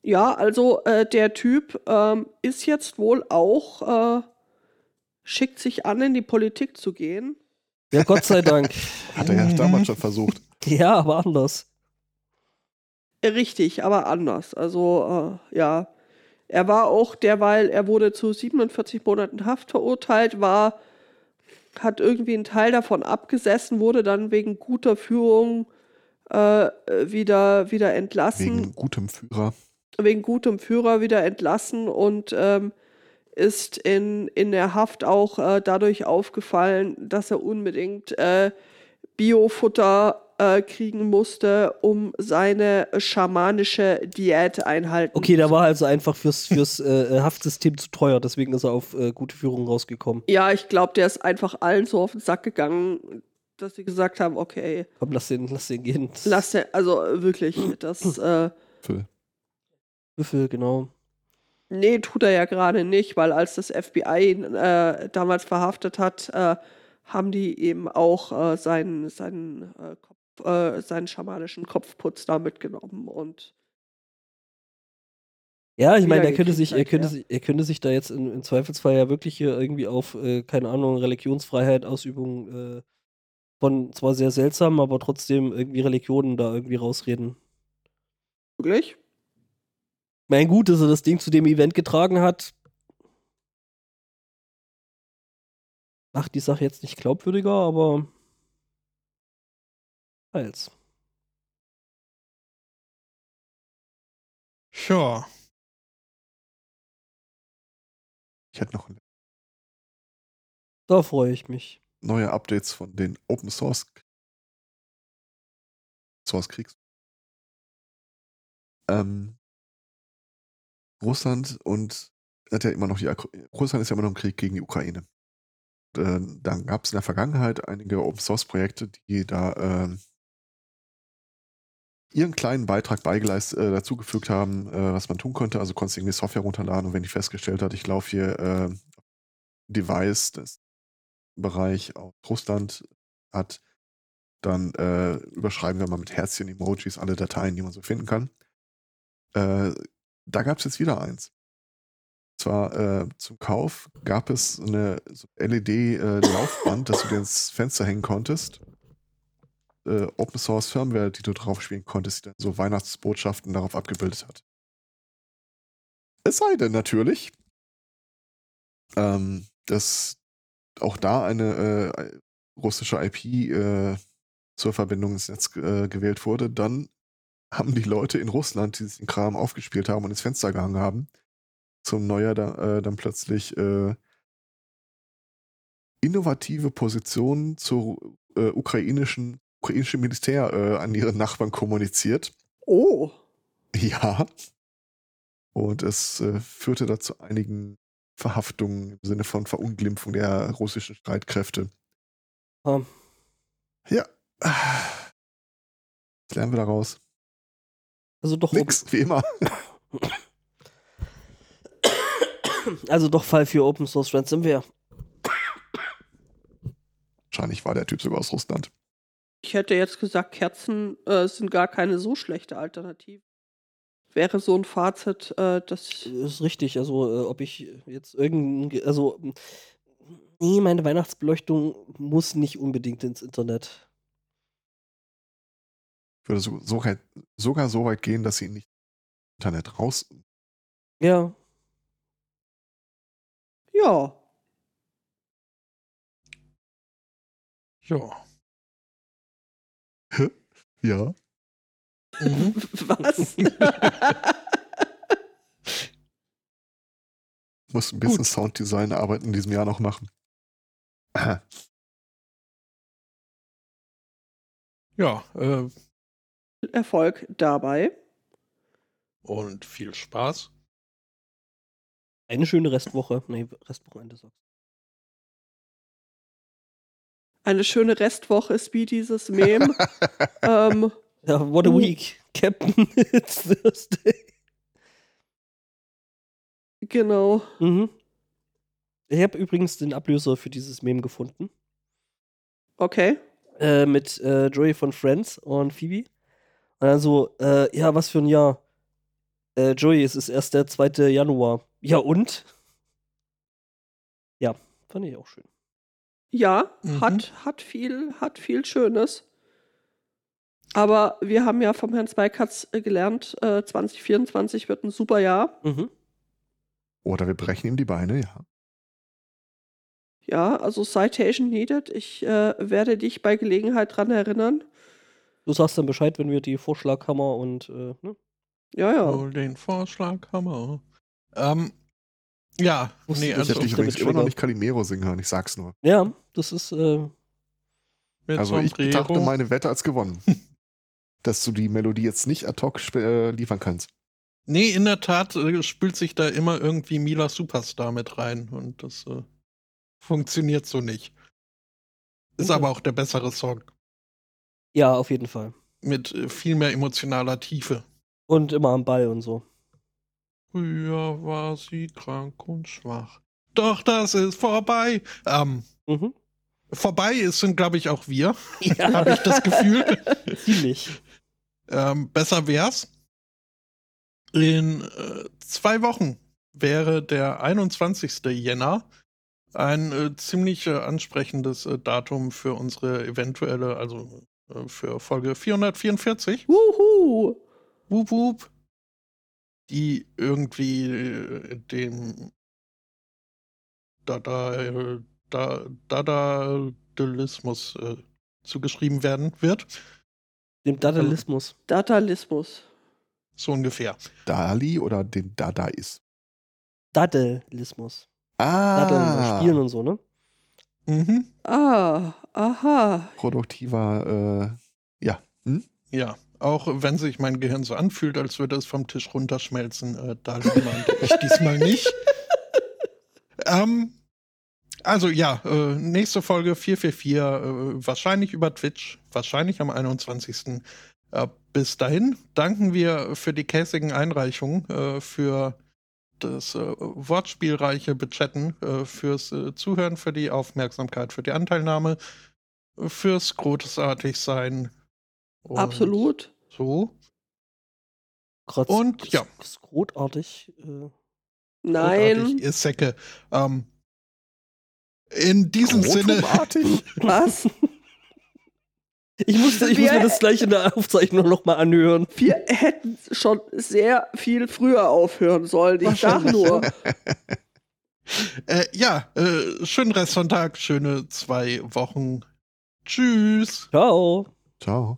Speaker 3: Ja, also äh, der Typ ähm, ist jetzt wohl auch, äh, schickt sich an, in die Politik zu gehen.
Speaker 1: Ja, Gott sei Dank.
Speaker 4: Hat er ja
Speaker 2: Mhm.
Speaker 4: damals schon versucht.
Speaker 1: Ja, aber anders.
Speaker 3: Richtig, aber anders. Also, äh, ja. Er war auch derweil, er wurde zu 47 Monaten Haft verurteilt, war, hat irgendwie einen Teil davon abgesessen, wurde dann wegen guter Führung äh, wieder, wieder entlassen.
Speaker 4: Wegen gutem Führer.
Speaker 3: wegen gutem Führer wieder entlassen und ähm, ist in, in der Haft auch äh, dadurch aufgefallen, dass er unbedingt äh, Biofutter äh, kriegen musste, um seine schamanische Diät einhalten
Speaker 1: Okay, der war also einfach fürs, fürs äh, Haftsystem zu teuer, deswegen ist er auf äh, gute Führung rausgekommen.
Speaker 3: Ja, ich glaube, der ist einfach allen so auf den Sack gegangen, dass sie gesagt haben, okay,
Speaker 1: Komm, lass den, lass den gehen.
Speaker 3: lass den, also wirklich, das, äh,
Speaker 1: Büffel, genau.
Speaker 3: Nee, tut er ja gerade nicht, weil als das FBI ihn äh, damals verhaftet hat, äh, haben die eben auch äh, seinen, seinen, äh, Kopf, äh, seinen schamanischen Kopfputz da mitgenommen. Und
Speaker 1: Ja, ich meine, er könnte sich, er
Speaker 3: halt,
Speaker 1: könnte
Speaker 3: ja.
Speaker 1: er könnte sich da jetzt in, im Zweifelsfall ja wirklich hier irgendwie auf, äh, keine Ahnung, Religionsfreiheit, Ausübung äh, von zwar sehr seltsam, aber trotzdem irgendwie Religionen da irgendwie rausreden.
Speaker 3: wirklich?
Speaker 1: Mein gut, dass er das Ding zu dem Event getragen hat. Macht die Sache jetzt nicht glaubwürdiger, aber als.
Speaker 2: Ja.
Speaker 4: ich hätte noch
Speaker 1: Da freue ich mich.
Speaker 4: neue Updates von den Open Source Source Kriegs. Ähm, Russland und hat ja immer noch die Russland ist ja immer noch im Krieg gegen die Ukraine. Äh, dann gab es in der Vergangenheit einige Open Source Projekte, die da ähm, ihren kleinen Beitrag beigeleistet, äh, dazugefügt haben, äh, was man tun konnte. Also konntest du irgendwie Software runterladen und wenn ich festgestellt hat, ich laufe hier äh, Device, das Bereich aus Russland hat, dann äh, überschreiben wir mal mit Herzchen, Emojis alle Dateien, die man so finden kann. Äh, da gab es jetzt wieder eins. Und zwar äh, zum Kauf gab es eine so LED-Laufband, das du dir ins Fenster hängen konntest. Äh, Open Source Firmware, die du drauf spielen konntest, die dann so Weihnachtsbotschaften darauf abgebildet hat. Es sei denn natürlich, ähm, dass auch da eine äh, russische IP äh, zur Verbindung ins Netz äh, gewählt wurde, dann haben die Leute in Russland, die den Kram aufgespielt haben und ins Fenster gehangen haben, zum Neujahr da, äh, dann plötzlich äh, innovative Positionen zur äh, ukrainischen ukrainischen Militär äh, an ihre Nachbarn kommuniziert.
Speaker 3: Oh.
Speaker 4: Ja. Und es äh, führte dazu einigen Verhaftungen im Sinne von Verunglimpfung der russischen Streitkräfte.
Speaker 1: Ah.
Speaker 4: Ja. Was lernen wir daraus?
Speaker 1: Also doch,
Speaker 4: Nix, wie immer.
Speaker 1: also doch Fall für Open Source Ransomware.
Speaker 4: Wahrscheinlich war der Typ sogar aus Russland.
Speaker 3: Ich hätte jetzt gesagt, Kerzen äh, sind gar keine so schlechte Alternative. Wäre so ein Fazit, äh, das.
Speaker 1: Ist richtig. Also, äh, ob ich jetzt irgendein. Also, nee, meine Weihnachtsbeleuchtung muss nicht unbedingt ins Internet.
Speaker 4: Ich würde so, so, sogar so weit gehen, dass sie nicht ins Internet raus.
Speaker 1: Ja.
Speaker 3: Ja.
Speaker 2: Ja.
Speaker 4: Ja.
Speaker 2: Mhm.
Speaker 3: Was?
Speaker 4: Muss ein bisschen
Speaker 2: Gut.
Speaker 4: Sounddesign-Arbeit in diesem Jahr noch machen.
Speaker 2: ja, äh,
Speaker 3: Erfolg dabei.
Speaker 2: und viel Spaß.
Speaker 1: Eine schöne Restwoche. Nee, Restwochenende sagst
Speaker 3: Eine schöne Restwoche ist wie dieses Meme. ähm,
Speaker 1: Ja, what a week. Captain, it's Thursday.
Speaker 3: genau.
Speaker 1: Mhm. Ich habe übrigens den Ablöser für dieses Meme gefunden.
Speaker 3: Okay.
Speaker 1: Äh, mit äh, Joey von Friends und Phoebe. Und dann so, äh, ja, was für ein Jahr? Äh, Joey, es ist erst der 2. Januar. Ja, und? Ja, fand ich auch schön.
Speaker 3: Ja,
Speaker 2: Mhm.
Speaker 3: hat, hat viel, hat viel Schönes. Aber wir haben ja vom Herrn Zweikatz äh, gelernt, äh, 2024 wird ein super Jahr.
Speaker 1: Mhm.
Speaker 4: Oder wir brechen ihm die Beine, ja.
Speaker 3: Ja, also Citation needed. Ich äh, werde dich bei Gelegenheit dran erinnern.
Speaker 1: Du sagst dann Bescheid, wenn wir die Vorschlaghammer und, äh, ne?
Speaker 3: Ja, ja.
Speaker 2: Hol den Vorschlaghammer. Ähm, ja,
Speaker 1: Wusste
Speaker 2: nee,
Speaker 1: ich
Speaker 4: Ich
Speaker 2: also
Speaker 4: hätte dich
Speaker 1: damit
Speaker 4: übrigens immer noch nicht Calimero singen hören, ich sag's nur.
Speaker 1: Ja, das ist, äh,
Speaker 4: Also ich betrachte meine Wette als gewonnen. dass du die Melodie jetzt nicht ad hoc äh, liefern kannst.
Speaker 2: Nee, in der Tat äh, spült sich da immer irgendwie Mila Superstar mit rein und das äh, funktioniert so nicht. Ist
Speaker 1: Okay.
Speaker 2: aber auch der bessere Song
Speaker 1: ja, auf jeden Fall.
Speaker 2: mit äh, viel mehr emotionaler Tiefe.
Speaker 1: Und immer am Ball und so.
Speaker 2: Früher war sie krank und schwach. Doch das ist vorbei. Ähm,
Speaker 1: Mhm.
Speaker 2: vorbei ist, sind, glaube ich, auch wir,
Speaker 1: Ja,
Speaker 2: habe ich das Gefühl.
Speaker 1: ziemlich.
Speaker 2: Ähm, besser wär's. In äh, zwei Wochen wäre der 21. Jänner ein äh, ziemlich äh, ansprechendes äh, Datum für unsere eventuelle, also äh, für Folge 444.
Speaker 3: Wuhu!
Speaker 2: Wup, wup. Die irgendwie äh, dem Dada, äh, da, Dadaismus äh, zugeschrieben werden wird.
Speaker 1: Dem Dadaismus.
Speaker 3: Datalismus.
Speaker 2: So ungefähr.
Speaker 4: Dali oder den Dadais?
Speaker 1: Daddleismus.
Speaker 4: Ah,
Speaker 1: Daddeln, Spielen und so, ne?
Speaker 2: Mhm.
Speaker 3: Ah, aha.
Speaker 4: produktiver, äh, ja. Hm?
Speaker 2: Ja, auch wenn sich mein Gehirn so anfühlt, als würde es vom Tisch runterschmelzen, äh, da meinte ich diesmal nicht. ähm, also ja, äh, nächste Folge 444, äh, wahrscheinlich über Twitch, wahrscheinlich am 21. Äh, bis dahin danken wir für die käsigen Einreichungen, äh, für das äh, wortspielreiche Bechatten, äh, fürs äh, Zuhören, für die Aufmerksamkeit, für die Anteilnahme, fürs Großartigsein. Und
Speaker 3: Absolut.
Speaker 2: So.
Speaker 1: Grad,
Speaker 2: Und, ja.
Speaker 1: Ist großartig. Äh,
Speaker 3: Nein.
Speaker 2: Ihr Säcke. Ähm, in diesem Sinne.
Speaker 3: Was?
Speaker 1: ich musste, ich muss mir das gleich in der Aufzeichnung nochmal anhören.
Speaker 3: Wir hätten schon sehr viel früher aufhören sollen. Ich sag nur.
Speaker 2: Äh, ja, äh, schönen Restsonntag, schöne zwei Wochen. Tschüss.
Speaker 1: Ciao.
Speaker 4: Ciao.